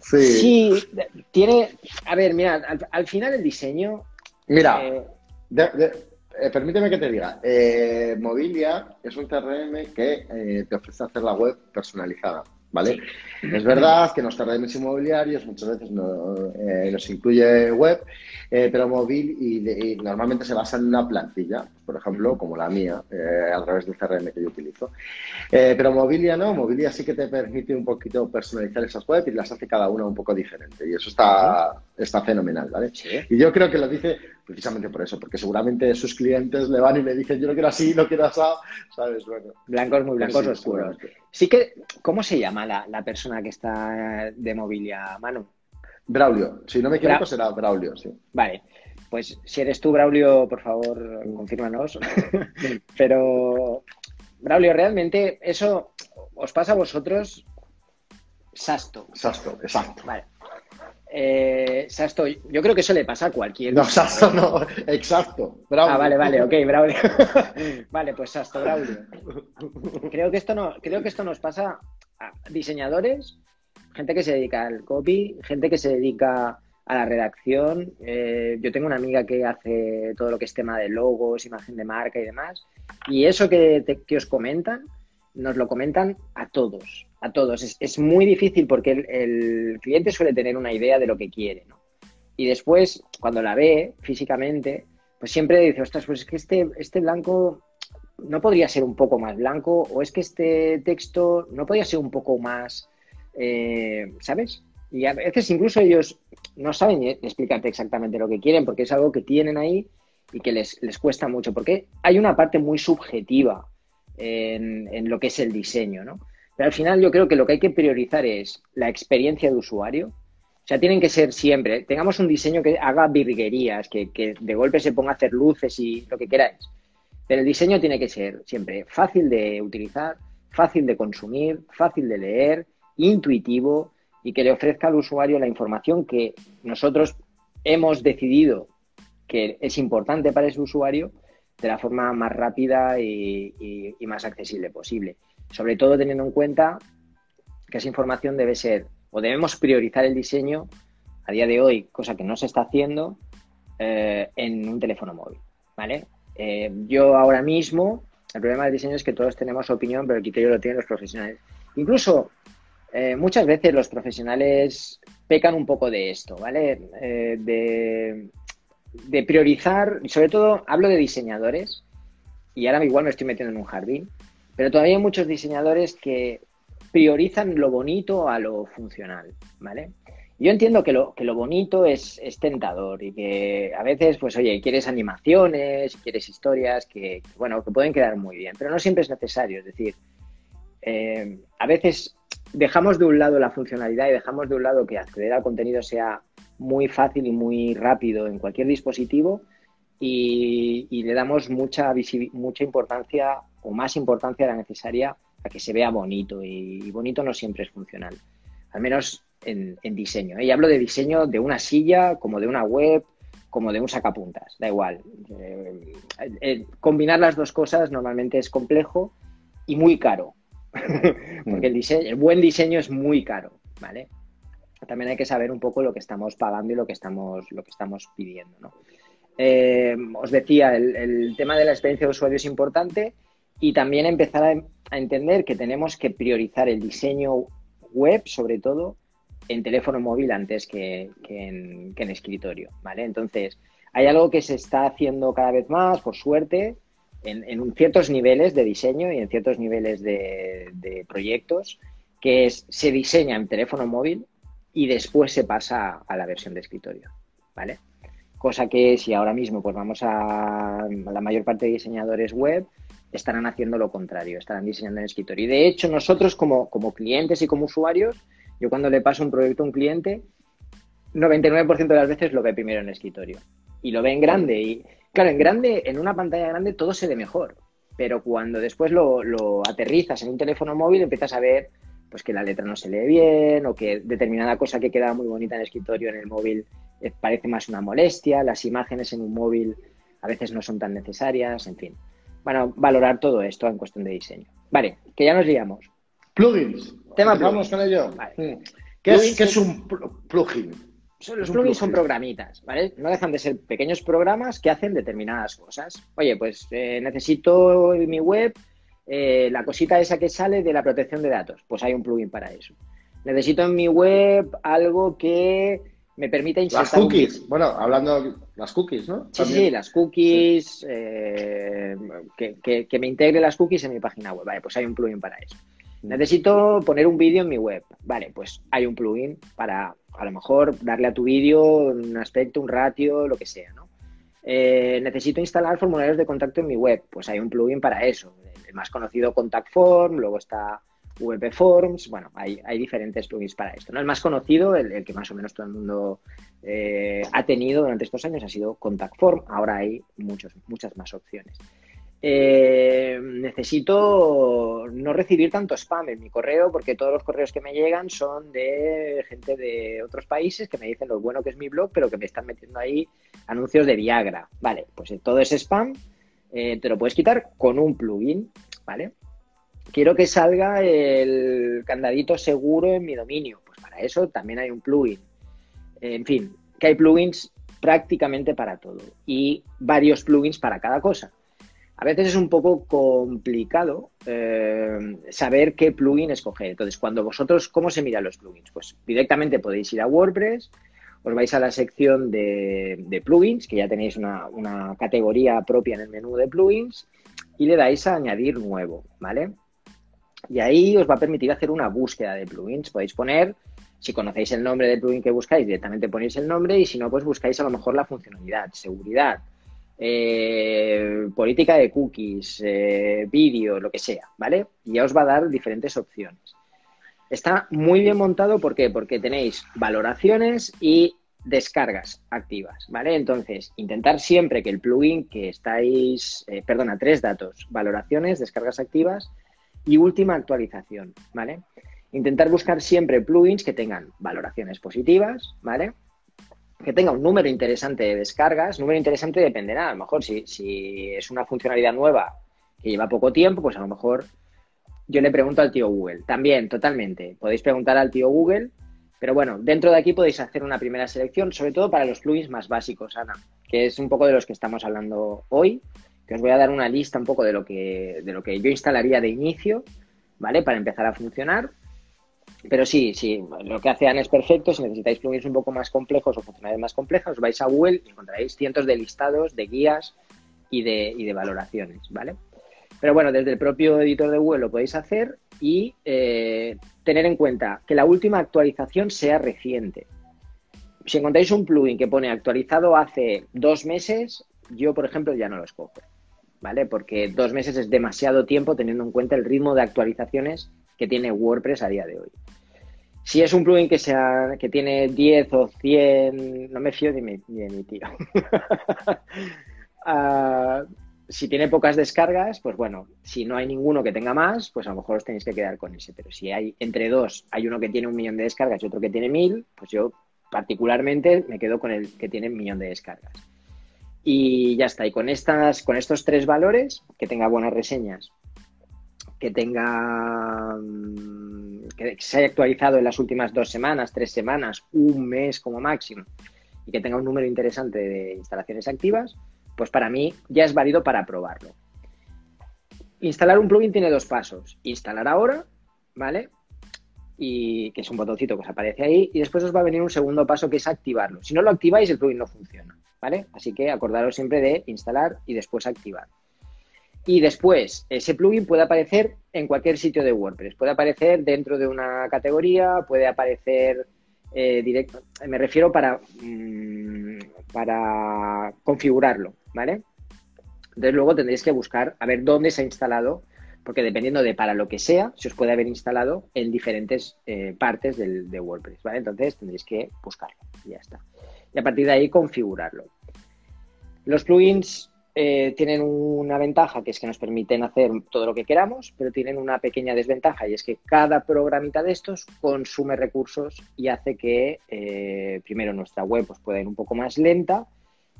Sí. Sí, tiene... A ver, mira, al, final el diseño... Mira, eh, eh, permíteme que te diga. Eh, Mobilia es un CRM que te ofrece hacer la web personalizada. ¿Vale? Es verdad que nos tardamos inmobiliarios muchas veces eh, nos incluye web, eh, pero móvil y, normalmente se basa en una plantilla, por ejemplo, como la mía, eh, a través del CRM que yo utilizo. pero Mobilia no, Mobilia sí que te permite un poquito personalizar esas webs y las hace cada una un poco diferente y eso está, está fenomenal, ¿vale? Y yo creo que lo dice precisamente por eso, porque seguramente sus clientes le van y le dicen yo no quiero así, no quiero asado, ¿sabes? Bueno, blancos muy blancos oscuros. Sí que, ¿cómo se llama la, la persona que está de Mobilia, Manu? Braulio, si no me equivoco será Braulio, sí. Vale, pues si eres tú, Braulio, por favor, confírmanos. Pero Braulio, realmente eso os pasa a vosotros Sasto. Sasto, exacto. Vale. Eh, Sasto, yo creo que eso le pasa a cualquier. No, Sasto no, exacto. Braulio. Ah, vale, vale, ok, Braulio. vale, pues Sasto, Braulio. Creo que esto no, creo que esto nos pasa a diseñadores, gente que se dedica al copy, gente que se dedica a la redacción. Eh, yo tengo una amiga que hace todo lo que es tema de logos, imagen de marca y demás. Y eso que, que os comentan, nos lo comentan a todos, a todos. Es, muy difícil porque el, cliente suele tener una idea de lo que quiere, ¿no? Y después, cuando la ve físicamente, pues siempre dice, ostras, pues es que este, este blanco no podría ser un poco más blanco o es que este texto no podría ser un poco más, eh, ¿sabes? Y a veces incluso ellos no saben explicarte exactamente lo que quieren porque es algo que tienen ahí y que les, les cuesta mucho, porque hay una parte muy subjetiva en, lo que es el diseño, ¿no? Pero al final yo creo que lo que hay que priorizar es la experiencia de usuario. O sea, tienen que ser siempre, tengamos un diseño que haga virguerías, que, que de golpe se ponga a hacer luces y lo que queráis. Pero el diseño tiene que ser siempre fácil de utilizar, fácil de consumir, fácil de leer, intuitivo y que le ofrezca al usuario la información que nosotros hemos decidido que es importante para ese usuario de la forma más rápida y, más accesible posible. Sobre todo teniendo en cuenta que esa información debe ser, o debemos priorizar el diseño a día de hoy, cosa que no se está haciendo, eh, en un teléfono móvil. ¿vale? Eh, yo ahora mismo, el problema del diseño es que todos tenemos opinión, pero el criterio lo tienen los profesionales. Incluso eh, muchas veces los profesionales pecan un poco de esto, ¿vale? de, de priorizar, sobre todo hablo de diseñadores, y ahora igual me estoy metiendo en un jardín, pero todavía hay muchos diseñadores que priorizan lo bonito a lo funcional, ¿vale? Yo entiendo que lo, que lo bonito es, tentador y que a veces, pues oye, quieres animaciones, quieres historias que, bueno, que pueden quedar muy bien, pero no siempre es necesario. Es decir, eh, a veces dejamos de un lado la funcionalidad y dejamos de un lado que acceder al contenido sea muy fácil y muy rápido en cualquier dispositivo y, le damos mucha, mucha importancia o más importancia de la necesaria a que se vea bonito y, bonito no siempre es funcional, al menos en, diseño. ¿eh? Y hablo de diseño de una silla, como de una web, como de un sacapuntas, da igual. Eh, eh, combinar las dos cosas normalmente es complejo y muy caro, porque el, diseño, el buen diseño es muy caro, ¿vale? También hay que saber un poco lo que estamos pagando y lo que estamos, lo que estamos pidiendo. ¿no? Eh, os decía, el, tema de la experiencia de usuario es importante y también empezar a, entender que tenemos que priorizar el diseño web, sobre todo, en teléfono móvil antes que, en, escritorio. ¿vale? Entonces, hay algo que se está haciendo cada vez más, por suerte, en, ciertos niveles de diseño y en ciertos niveles de, de proyectos, que es se diseña en teléfono móvil y después se pasa a la versión de escritorio, ¿vale? Cosa que si ahora mismo pues vamos a la mayor parte de diseñadores web estarán haciendo lo contrario, estarán diseñando en escritorio. Y de hecho nosotros como, como clientes y como usuarios, yo cuando le paso un proyecto a un cliente, 99% de las veces lo ve primero en escritorio y lo ve en grande. Y claro, en grande, en una pantalla grande todo se ve mejor, pero cuando después lo, lo aterrizas en un teléfono móvil empiezas a ver pues que la letra no se lee bien o que determinada cosa que queda muy bonita en el escritorio en el móvil eh, parece más una molestia, las imágenes en un móvil a veces no son tan necesarias, en fin. Bueno, valorar todo esto en cuestión de diseño. Vale, que ya nos liamos. Plugins. Tema Vamos con ello. Hmm. ¿Qué, es, un plugin? los plugins son programitas, ¿vale? No dejan de ser pequeños programas que hacen determinadas cosas. Oye, pues eh, necesito mi web eh, la cosita esa que sale de la protección de datos, pues hay un plugin para eso. Necesito en mi web algo que me permita insertar. Las cookies, bueno, hablando las cookies, ¿no? Sí, sí, las cookies, eh, que, me integre las cookies en mi página web. Vale, pues hay un plugin para eso. Mm. Necesito poner un vídeo en mi web. Vale, pues hay un plugin para a lo mejor darle a tu vídeo un aspecto, un ratio, lo que sea, ¿no? Eh, necesito instalar formularios de contacto en mi web. Pues hay un plugin para eso más conocido Contact Form, luego está VP Forms, bueno, hay, diferentes plugins para esto. ¿no? El más conocido, el, que más o menos todo el mundo eh, ha tenido durante estos años ha sido Contact Form, ahora hay muchos, muchas más opciones. Eh, necesito no recibir tanto spam en mi correo porque todos los correos que me llegan son de gente de otros países que me dicen lo bueno que es mi blog, pero que me están metiendo ahí anuncios de Viagra. Vale, pues todo ese spam eh, te lo puedes quitar con un plugin, ¿vale? Quiero que salga el candadito seguro en mi dominio. Pues para eso también hay un plugin. En fin, que hay plugins prácticamente para todo y varios plugins para cada cosa. A veces es un poco complicado eh, saber qué plugin escoger. Entonces, cuando vosotros, ¿cómo se miran los plugins? Pues directamente podéis ir a WordPress, os vais a la sección de, plugins, que ya tenéis una, categoría propia en el menú de plugins, y le dais a añadir nuevo, ¿vale? Y ahí os va a permitir hacer una búsqueda de plugins. Podéis poner si conocéis el nombre del plugin que buscáis, directamente ponéis el nombre y si no, pues buscáis a lo mejor la funcionalidad, seguridad, eh, política de cookies, eh, vídeo, lo que sea, ¿vale? Y ya os va a dar diferentes opciones. Está muy bien montado, ¿por qué? Porque tenéis valoraciones y descargas activas, ¿vale? Entonces, intentar siempre que el plugin que estáis, eh, perdona, tres datos, valoraciones, descargas activas y última actualización, ¿vale? Intentar buscar siempre plugins que tengan valoraciones positivas, ¿vale? Que tenga un número interesante de descargas. Número interesante dependerá. A lo mejor si, si es una funcionalidad nueva que lleva poco tiempo, pues a lo mejor yo le pregunto al tío Google. También, totalmente. Podéis preguntar al tío Google. Pero bueno, dentro de aquí podéis hacer una primera selección, sobre todo para los plugins más básicos, Ana, que es un poco de los que estamos hablando hoy, que os voy a dar una lista un poco de lo que, de lo que yo instalaría de inicio, ¿vale? Para empezar a funcionar. Pero sí, sí, lo que hace es perfecto. Si necesitáis plugins un poco más complejos o funcionalidades más complejas, os vais a Google y encontraréis cientos de listados, de guías y de, y de valoraciones, ¿vale? Pero bueno, desde el propio editor de Google lo podéis hacer y eh, tener en cuenta que la última actualización sea reciente. Si encontráis un plugin que pone actualizado hace dos meses, yo, por ejemplo, ya no lo escojo, ¿vale? Porque dos meses es demasiado tiempo teniendo en cuenta el ritmo de actualizaciones que tiene WordPress a día de hoy. Si es un plugin que, sea, que tiene 10 o 100, no me fío de mi, tío. Ah, si tiene pocas descargas, pues bueno, si no hay ninguno que tenga más, pues a lo mejor os tenéis que quedar con ese. Pero si hay entre dos, hay uno que tiene un millón de descargas y otro que tiene mil, pues yo particularmente me quedo con el que tiene un millón de descargas. Y ya está. Y con estas, con estos tres valores, que tenga buenas reseñas, que tenga mm, que se haya actualizado en las últimas dos semanas, tres semanas, un mes como máximo y que tenga un número interesante de instalaciones activas, pues para mí ya es válido para probarlo. Instalar un plugin tiene dos pasos. Instalar ahora, ¿vale? Y que es un botoncito que os aparece ahí. Y después os va a venir un segundo paso que es activarlo. Si no lo activáis, el plugin no funciona, ¿vale? Así que acordaros siempre de instalar y después activar. Y después, ese plugin puede aparecer en cualquier sitio de WordPress. Puede aparecer dentro de una categoría, puede aparecer eh, directo. Me refiero para, mm, para configurarlo, ¿vale? Entonces luego tendréis que buscar a ver dónde se ha instalado, porque dependiendo de para lo que sea, se os puede haber instalado en diferentes eh, partes del, de WordPress, ¿vale? Entonces tendréis que buscarlo y ya está. Y a partir de ahí configurarlo. Los plugins eh, tienen una ventaja que es que nos permiten hacer todo lo que queramos, pero tienen una pequeña desventaja y es que cada programita de estos consume recursos y hace que eh, primero nuestra web pues, pueda ir un poco más lenta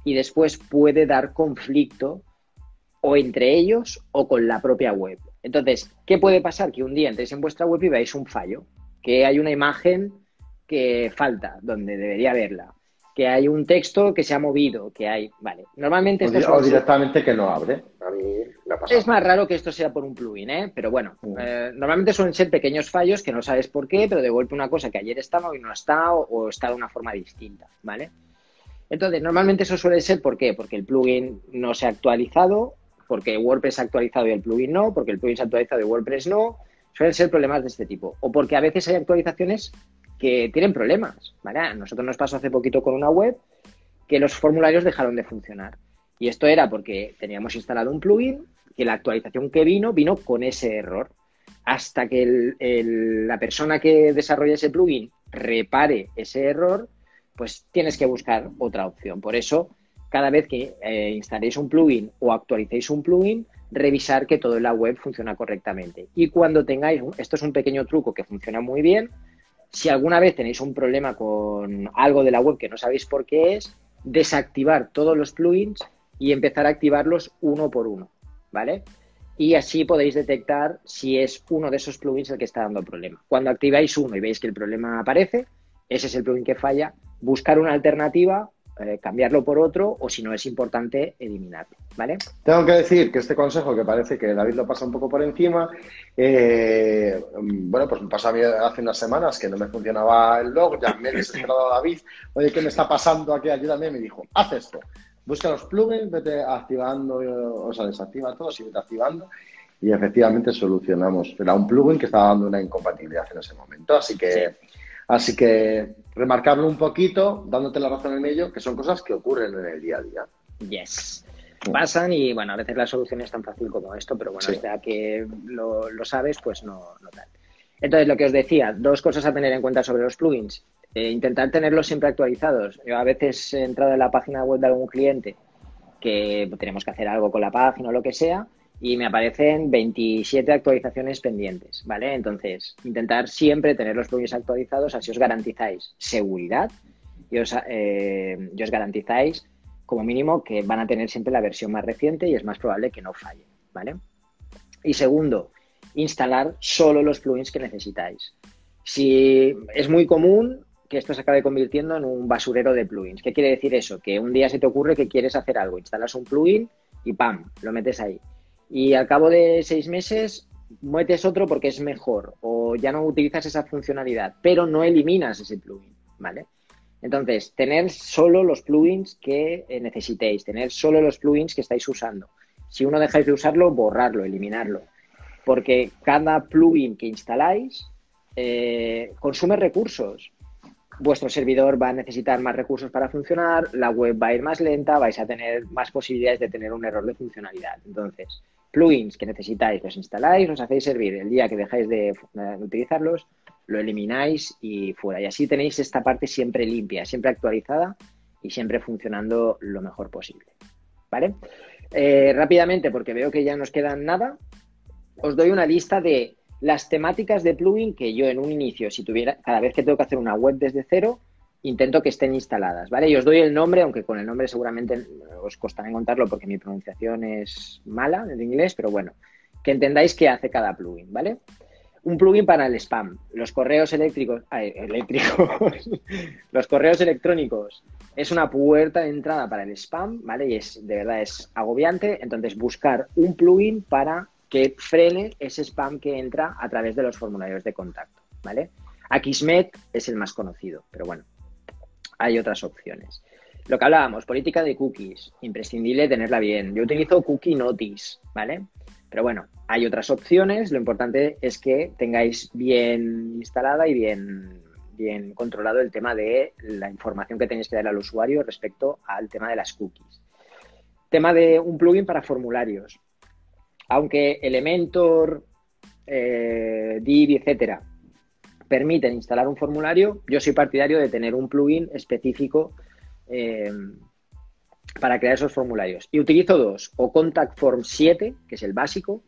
y después puede dar conflicto o entre ellos o con la propia web. Entonces, ¿qué puede pasar? Que un día entréis en vuestra web y veáis un fallo, que hay una imagen que falta donde debería haberla que hay un texto que se ha movido, que hay, vale, normalmente... Esto o, directamente que no abre. A mí Es más raro que esto sea por un plugin, ¿eh? Pero bueno, mm. eh, normalmente suelen ser pequeños fallos que no sabes por qué, pero de golpe una cosa que ayer estaba hoy no está o, está de una forma distinta, ¿vale? Entonces, normalmente eso suele ser ¿por qué? Porque el plugin no se ha actualizado, porque WordPress ha actualizado y el plugin no, porque el plugin se ha actualizado y WordPress no. Suelen ser problemas de este tipo. O porque a veces hay actualizaciones que tienen problemas. ¿vale? A nosotros nos pasó hace poquito con una web que los formularios dejaron de funcionar. Y esto era porque teníamos instalado un plugin que la actualización que vino vino con ese error. Hasta que la persona que desarrolla ese plugin repare ese error, pues tienes que buscar otra opción. Por eso cada vez que eh, instaléis un plugin o actualicéis un plugin, revisar que todo en la web funciona correctamente. Y cuando tengáis, esto es un pequeño truco que funciona muy bien, si alguna vez tenéis un problema con algo de la web que no sabéis por qué es, desactivar todos los plugins y empezar a activarlos uno por uno, ¿vale? Y así podéis detectar si es uno de esos plugins el que está dando problema. Cuando activáis uno y veis que el problema aparece, ese es el plugin que falla, buscar una alternativa eh, cambiarlo por otro o si no es importante eliminarlo, ¿vale? Tengo que decir que este consejo que parece que David lo pasa un poco por encima, eh, bueno, pues me pasó a mí hace unas semanas que no me funcionaba el log, ya me he desesperado a David, oye, ¿qué me está pasando aquí? Ayúdame, me dijo, haz esto, busca los plugins, vete activando, o sea, desactiva todo, y vete activando y efectivamente solucionamos. Era un plugin que estaba dando una incompatibilidad en ese momento, así que... Así que remarcarlo un poquito, dándote la razón en ello, que son cosas que ocurren en el día a día. Yes. Pasan y, bueno, a veces la solución es tan fácil como esto, pero bueno, ya que lo, sabes, pues no, no tal. Entonces, lo que os decía, dos cosas a tener en cuenta sobre los plugins. Eh, intentar tenerlos siempre actualizados. Yo a veces he entrado en la página web de algún cliente que tenemos que hacer algo con la página o lo que sea, y me aparecen 27 actualizaciones pendientes, ¿vale? Entonces, intentar siempre tener los plugins actualizados, así os garantizáis seguridad y os, eh, os garantizáis como mínimo que van a tener siempre la versión más reciente y es más probable que no falle, ¿vale? Y segundo, instalar solo los plugins que necesitáis. Si es muy común que esto se acabe convirtiendo en un basurero de plugins. ¿Qué quiere decir eso? Que un día se te ocurre que quieres hacer algo, instalas un plugin y ¡pam! lo metes ahí y al cabo de seis meses metes otro porque es mejor o ya no utilizas esa funcionalidad, pero no eliminas ese plugin, ¿vale? Entonces, tener solo los plugins que eh, necesitéis, tener solo los plugins que estáis usando. Si uno dejáis de usarlo, borrarlo, eliminarlo. Porque cada plugin que instaláis eh, consume recursos. Vuestro servidor va a necesitar más recursos para funcionar, la web va a ir más lenta, vais a tener más posibilidades de tener un error de funcionalidad. Entonces, plugins que necesitáis, los instaláis, los hacéis servir. El día que dejáis de utilizarlos, lo elimináis y fuera. Y así tenéis esta parte siempre limpia, siempre actualizada y siempre funcionando lo mejor posible. ¿Vale? Eh, rápidamente, porque veo que ya nos quedan nada, os doy una lista de las temáticas de plugin que yo en un inicio, si tuviera, cada vez que tengo que hacer una web desde cero, intento que estén instaladas, ¿vale? Y os doy el nombre, aunque con el nombre seguramente os costará encontrarlo porque mi pronunciación es mala en inglés, pero bueno, que entendáis qué hace cada plugin, ¿vale? Un plugin para el spam, los correos eléctricos, eléctricos, los correos electrónicos es una puerta de entrada para el spam, ¿vale? Y es, de verdad, es agobiante, entonces buscar un plugin para que frene ese spam que entra a través de los formularios de contacto, ¿vale? Akismet es el más conocido, pero bueno, hay otras opciones. Lo que hablábamos, política de cookies, imprescindible tenerla bien. Yo utilizo Cookie Notice, ¿vale? Pero bueno, hay otras opciones. Lo importante es que tengáis bien instalada y bien, bien controlado el tema de la información que tenéis que dar al usuario respecto al tema de las cookies. Tema de un plugin para formularios. Aunque Elementor, eh, Div, etcétera, permiten instalar un formulario, yo soy partidario de tener un plugin específico eh, para crear esos formularios. Y utilizo dos, o Contact Form 7, que es el básico,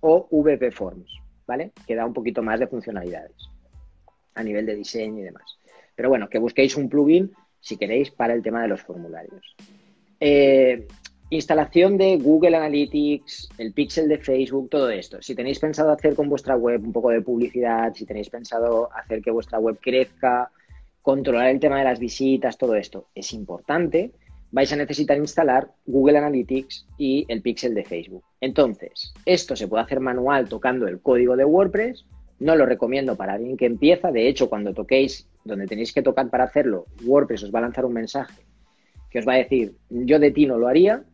o VP Forms, ¿vale? Que da un poquito más de funcionalidades a nivel de diseño y demás. Pero bueno, que busquéis un plugin si queréis para el tema de los formularios. Eh, Instalación de Google Analytics, el pixel de Facebook, todo esto. Si tenéis pensado hacer con vuestra web un poco de publicidad, si tenéis pensado hacer que vuestra web crezca, controlar el tema de las visitas, todo esto es importante, vais a necesitar instalar Google Analytics y el pixel de Facebook. Entonces, esto se puede hacer manual tocando el código de WordPress. No lo recomiendo para alguien que empieza. De hecho, cuando toquéis donde tenéis que tocar para hacerlo, WordPress os va a lanzar un mensaje que os va a decir, yo de ti no lo haría,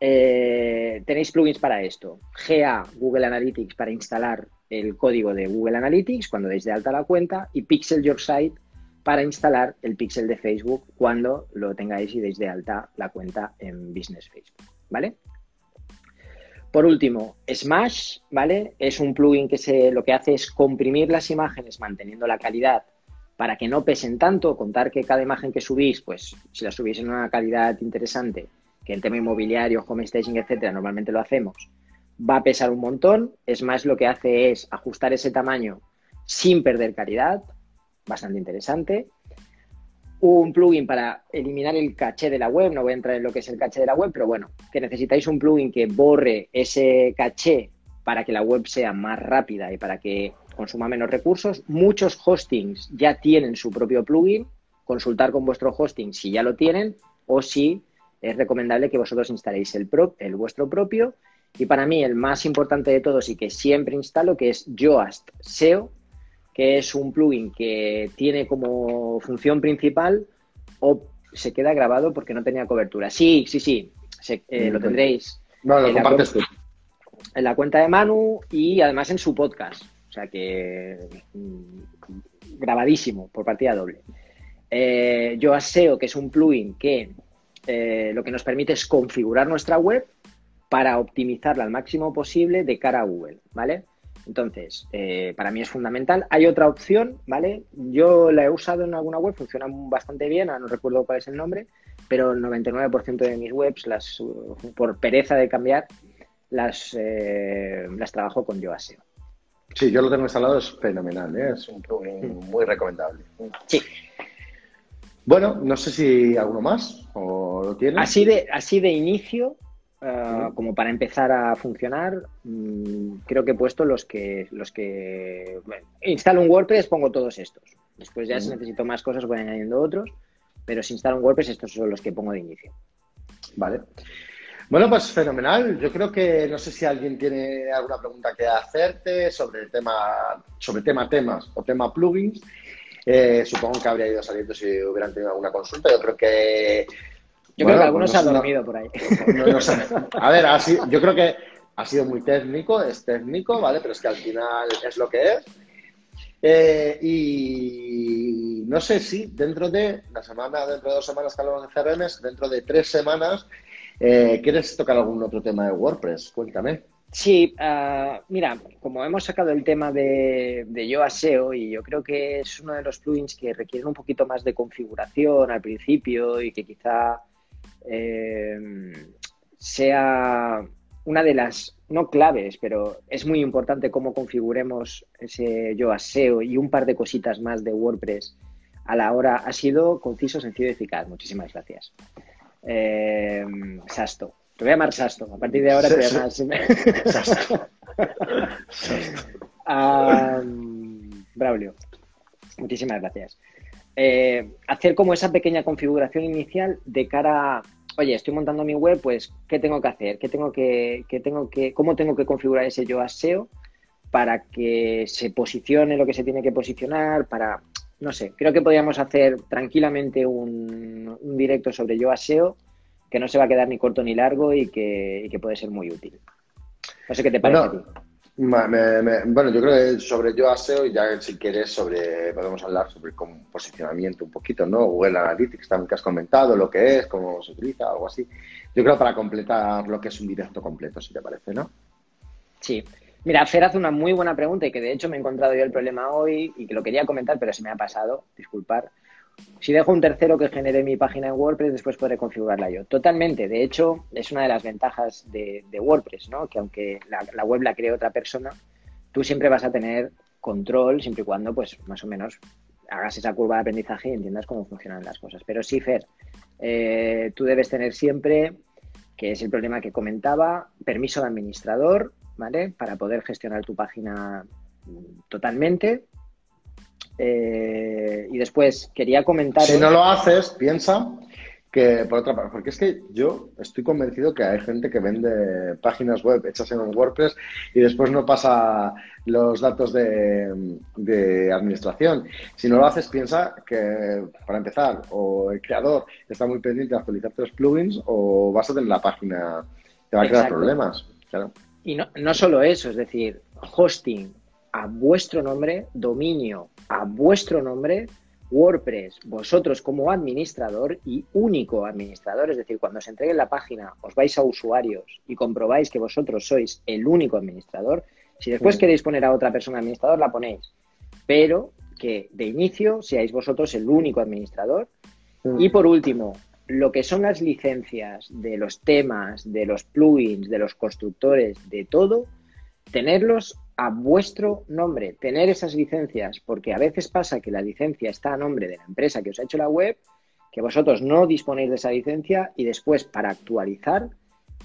eh, tenéis plugins para esto. GA Google Analytics para instalar el código de Google Analytics cuando deis de alta la cuenta y Pixel Your Site para instalar el pixel de Facebook cuando lo tengáis y deis de alta la cuenta en Business Facebook, ¿vale? Por último, Smash, ¿vale? Es un plugin que se, lo que hace es comprimir las imágenes manteniendo la calidad para que no pesen tanto, contar que cada imagen que subís, pues si la subís en una calidad interesante, que en tema inmobiliario, home staging, etcétera, normalmente lo hacemos, va a pesar un montón. Es más, lo que hace es ajustar ese tamaño sin perder calidad, bastante interesante. Un plugin para eliminar el caché de la web, no voy a entrar en lo que es el caché de la web, pero bueno, que necesitáis un plugin que borre ese caché para que la web sea más rápida y para que consuma menos recursos. Muchos hostings ya tienen su propio plugin. Consultar con vuestro hosting si ya lo tienen o si es recomendable que vosotros instaléis el, el vuestro propio. Y para mí el más importante de todos y que siempre instalo, que es Yoast SEO, que es un plugin que tiene como función principal o se queda grabado porque no tenía cobertura. Sí, sí, sí, eh, lo tendréis. No, lo compartes tú. En la cuenta de Manu y además en su podcast. O sea que mm, grabadísimo por partida doble. Eh, yo aseo que es un plugin que eh, lo que nos permite es configurar nuestra web para optimizarla al máximo posible de cara a Google, ¿vale? Entonces, eh, para mí es fundamental. Hay otra opción, ¿vale? Yo la he usado en alguna web, funciona bastante bien, no recuerdo cuál es el nombre, pero el 99% de mis webs, las, por pereza de cambiar, las, las trabajo con YoASEO. Sí, yo lo tengo instalado, es fenomenal, ¿eh? es un plugin muy recomendable. Sí. Bueno, no sé si alguno más o lo tienes. Así de, así de inicio, eh, como para empezar a funcionar, mm, creo que he puesto los que, los que instalo un WordPress, pongo todos estos. Después ya si necesito más cosas voy añadiendo otros, pero si instalo un WordPress estos son los que pongo de inicio. Vale. Bueno, pues fenomenal. Yo creo que no sé si alguien tiene alguna pregunta que hacerte sobre el tema, sobre tema temas o tema plugins. Eh, supongo que habría ido saliendo si hubieran tenido alguna consulta. Yo creo que. Yo creo que algunos se han dormido por ahí. a ver, yo creo que ha sido muy técnico, es técnico, ¿vale? Pero es que al final es lo que es. Eh, y no sé si dentro de la semana, dentro de dos semanas que hablamos de CRM, dentro de tres semanas eh, ¿Quieres tocar algún otro tema de WordPress? Cuéntame. Sí, ah, mira, como hemos sacado el tema de, de y yo creo que es uno de los plugins que requiere un poquito más de configuración al principio y que quizá eh, sea una de las, no claves, pero es muy importante cómo configuremos ese Yo Aseo y un par de cositas más de WordPress a la hora. Ha sido conciso, sencillo y eficaz. Muchísimas gracias. Eh, Sasto. Te voy a llamar Sasto. A partir de ahora te voy a llamar Sasto. Braulio. Muchísimas gracias. Eh, hacer como esa pequeña configuración inicial de cara a, oye, estoy montando mi web, pues, ¿qué tengo que hacer? ¿Qué tengo que, qué tengo que, ¿Cómo tengo que configurar ese yo SEO para que se posicione lo que se tiene que posicionar, para no sé, creo que podríamos hacer tranquilamente un, directo sobre yo que no se va a quedar ni corto ni largo y que, puede ser muy útil. No sé qué te parece a ti. bueno, yo creo que sobre yo aseo y ya si quieres sobre podemos hablar sobre posicionamiento un poquito, ¿no? Google Analytics también que has comentado, lo que es, cómo se utiliza, algo así. Yo creo para completar lo que es un directo completo, si te parece, ¿no? Sí. Mira, Fer hace una muy buena pregunta y que de hecho me he encontrado yo el problema hoy y que lo quería comentar, pero se me ha pasado, disculpar. Si dejo un tercero que genere mi página en WordPress, después podré configurarla yo. Totalmente. De hecho, es una de las ventajas de, WordPress, ¿no? Que aunque la, web la cree otra persona, tú siempre vas a tener control, siempre y cuando, pues, más o menos hagas esa curva de aprendizaje y entiendas cómo funcionan las cosas. Pero sí, Fer, eh, tú debes tener siempre, que es el problema que comentaba, permiso de administrador ¿vale? Para poder gestionar tu página totalmente. Eh, y después quería comentar. Si no lo haces, piensa que por otra parte, porque es que yo estoy convencido que hay gente que vende páginas web hechas en un WordPress y después no pasa los datos de, de, administración. Si no lo haces, piensa que, para empezar, o el creador está muy pendiente de actualizarte los plugins o vas a tener la página, te va a crear problemas. Claro. Y no, no solo eso, es decir, hosting a vuestro nombre, dominio a vuestro nombre, WordPress, vosotros como administrador y único administrador, es decir, cuando os entregue la página, os vais a usuarios y comprobáis que vosotros sois el único administrador. Si después queréis poner a otra persona administrador, la ponéis. Pero que de inicio seáis vosotros el único administrador. Mm. Y por último, lo que son las licencias de los temas, de los plugins, de los constructores, de todo, tenerlos a vuestro nombre, tener esas licencias, porque a veces pasa que la licencia está a nombre de la empresa que os ha hecho la web, que vosotros no disponéis de esa licencia y después para actualizar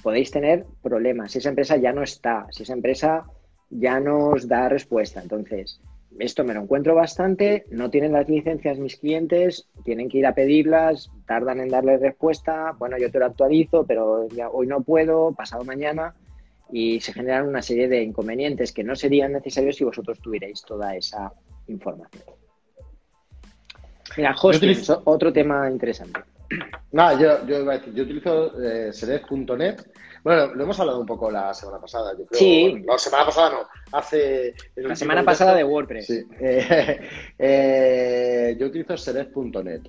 podéis tener problemas. Si esa empresa ya no está, si esa empresa ya no os da respuesta. Entonces, esto me lo encuentro bastante, no tienen las licencias mis clientes, tienen que ir a pedirlas, tardan en darle respuesta, bueno, yo te lo actualizo, pero ya hoy no puedo, pasado mañana, y se generan una serie de inconvenientes que no serían necesarios si vosotros tuvierais toda esa información. Mira, hosting, utilizo- otro tema interesante. Nada, yo, yo iba a decir, yo utilizo eh, Select.net. Bueno, lo hemos hablado un poco la semana pasada, yo creo. Sí. Bueno, la semana pasada no, hace... La semana pasada de WordPress. Sí. Eh, eh, yo utilizo Select.net,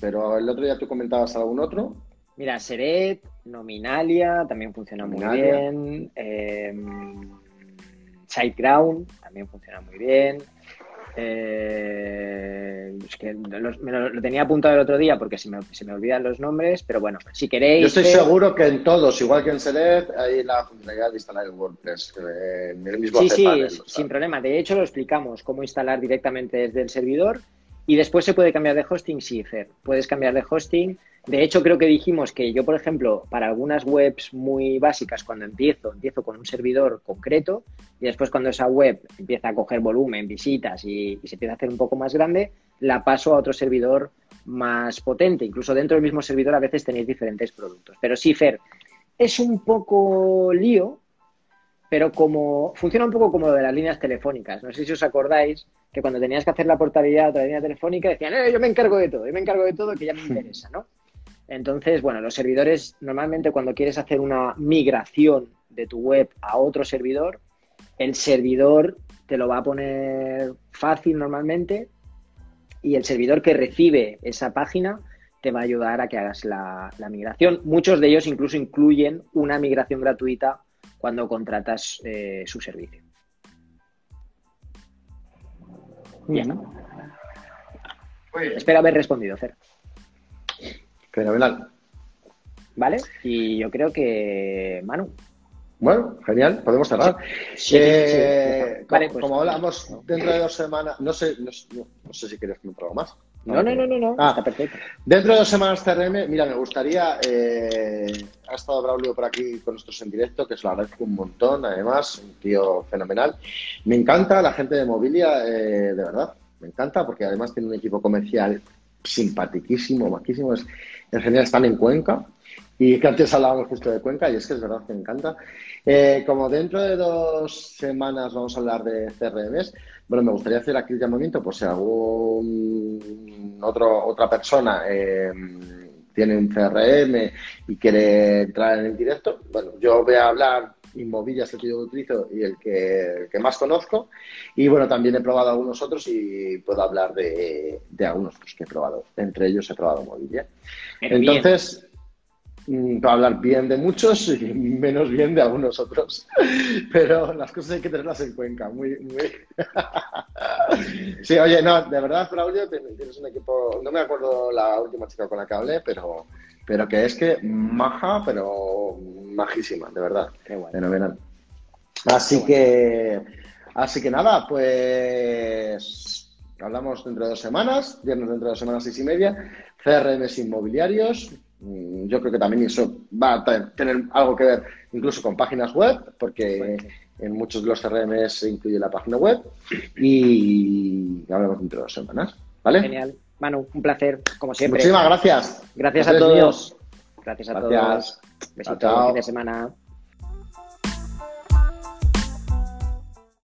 pero el otro día tú comentabas algún otro. Mira, Seret, Nominalia también funciona muy bien. Eh, SiteGround también funciona muy bien. Eh, es que los- me lo, lo tenía apuntado el otro día porque se me, se me olvidan los nombres, pero bueno, si queréis. Yo estoy seguro que en todos, igual que en Select, hay la funcionalidad de instalar el WordPress eh, en el mismo Sí, sí, sin problema. De hecho, lo explicamos cómo instalar directamente desde el servidor y después se puede cambiar de hosting, sí, Fer. Puedes cambiar de hosting. De hecho, creo que dijimos que yo, por ejemplo, para algunas webs muy básicas, cuando empiezo, empiezo con un servidor concreto y después cuando esa web empieza a coger volumen, visitas y, se empieza a hacer un poco más grande, la paso a otro servidor más potente. Incluso dentro del mismo servidor a veces tenéis diferentes productos. Pero sí, Fer, es un poco lío pero como funciona un poco como lo de las líneas telefónicas. No sé si os acordáis que cuando tenías que hacer la portabilidad a otra línea telefónica decían, eh, yo me encargo de todo, yo me encargo de todo que ya me interesa, ¿no? Entonces, bueno, los servidores normalmente cuando quieres hacer una migración de tu web a otro servidor, el servidor te lo va a poner fácil normalmente y el servidor que recibe esa página te va a ayudar a que hagas la, la migración. Muchos de ellos incluso incluyen una migración gratuita cuando contratas eh, su servicio. Ya está. Muy bien. Espero haber respondido, Fer. Fenomenal. ¿Vale? Y yo creo que, Manu. Bueno, genial, podemos cerrar. Sí, Eh, sí, sí. como, Vale, pues- como hablamos dentro de dos semanas, no sé, no, no- no sé si quieres comentar algo más. No, no, no, no, no. Ah. Está perfecto. Dentro de dos semanas CRM, mira, me gustaría, eh, ha estado Braulio por aquí con nosotros en directo, que se lo agradezco un montón, además, un tío fenomenal. Me encanta la gente de Mobilia, eh, de verdad, me encanta, porque además tiene un equipo comercial simpatiquísimo, maquísimo, es, en general están en Cuenca, y que antes hablábamos justo de Cuenca, y es que es verdad que me encanta. Eh, como dentro de dos semanas vamos a hablar de CRMs, bueno, me gustaría hacer aquí el llamamiento por si algún otro, otra persona eh, tiene un CRM y quiere entrar en el directo. Bueno, yo voy a hablar Inmovilla es el que yo utilizo y el que, el que más conozco. Y bueno, también he probado algunos otros y puedo hablar de, de algunos otros que he probado. Entre ellos he probado Movilla. Entonces, mm, puedo hablar bien de muchos y menos bien de algunos otros. Pero las cosas hay que tenerlas en cuenta. Muy, muy... sí, oye, no, de verdad, Braulio, tienes un equipo. No me acuerdo la última chica con la que hablé, pero, pero que es que maja, pero majísima, de verdad. Qué guay. Fenomenal. Así que, así que nada, pues hablamos dentro de dos semanas, viernes dentro de dos semanas, seis y media, CRMs inmobiliarios. Mm, Yo creo que también eso va a te- tener algo que ver incluso con páginas web, porque en muchos de los CRMs se incluye la página web y hablamos dentro de dos semanas. ¿Vale? Genial. Manu, un placer, como siempre. Muchísimas gracias. Gracias a todos. Gracias a Gracias. todos. Besito, Chao, chao. fin de semana.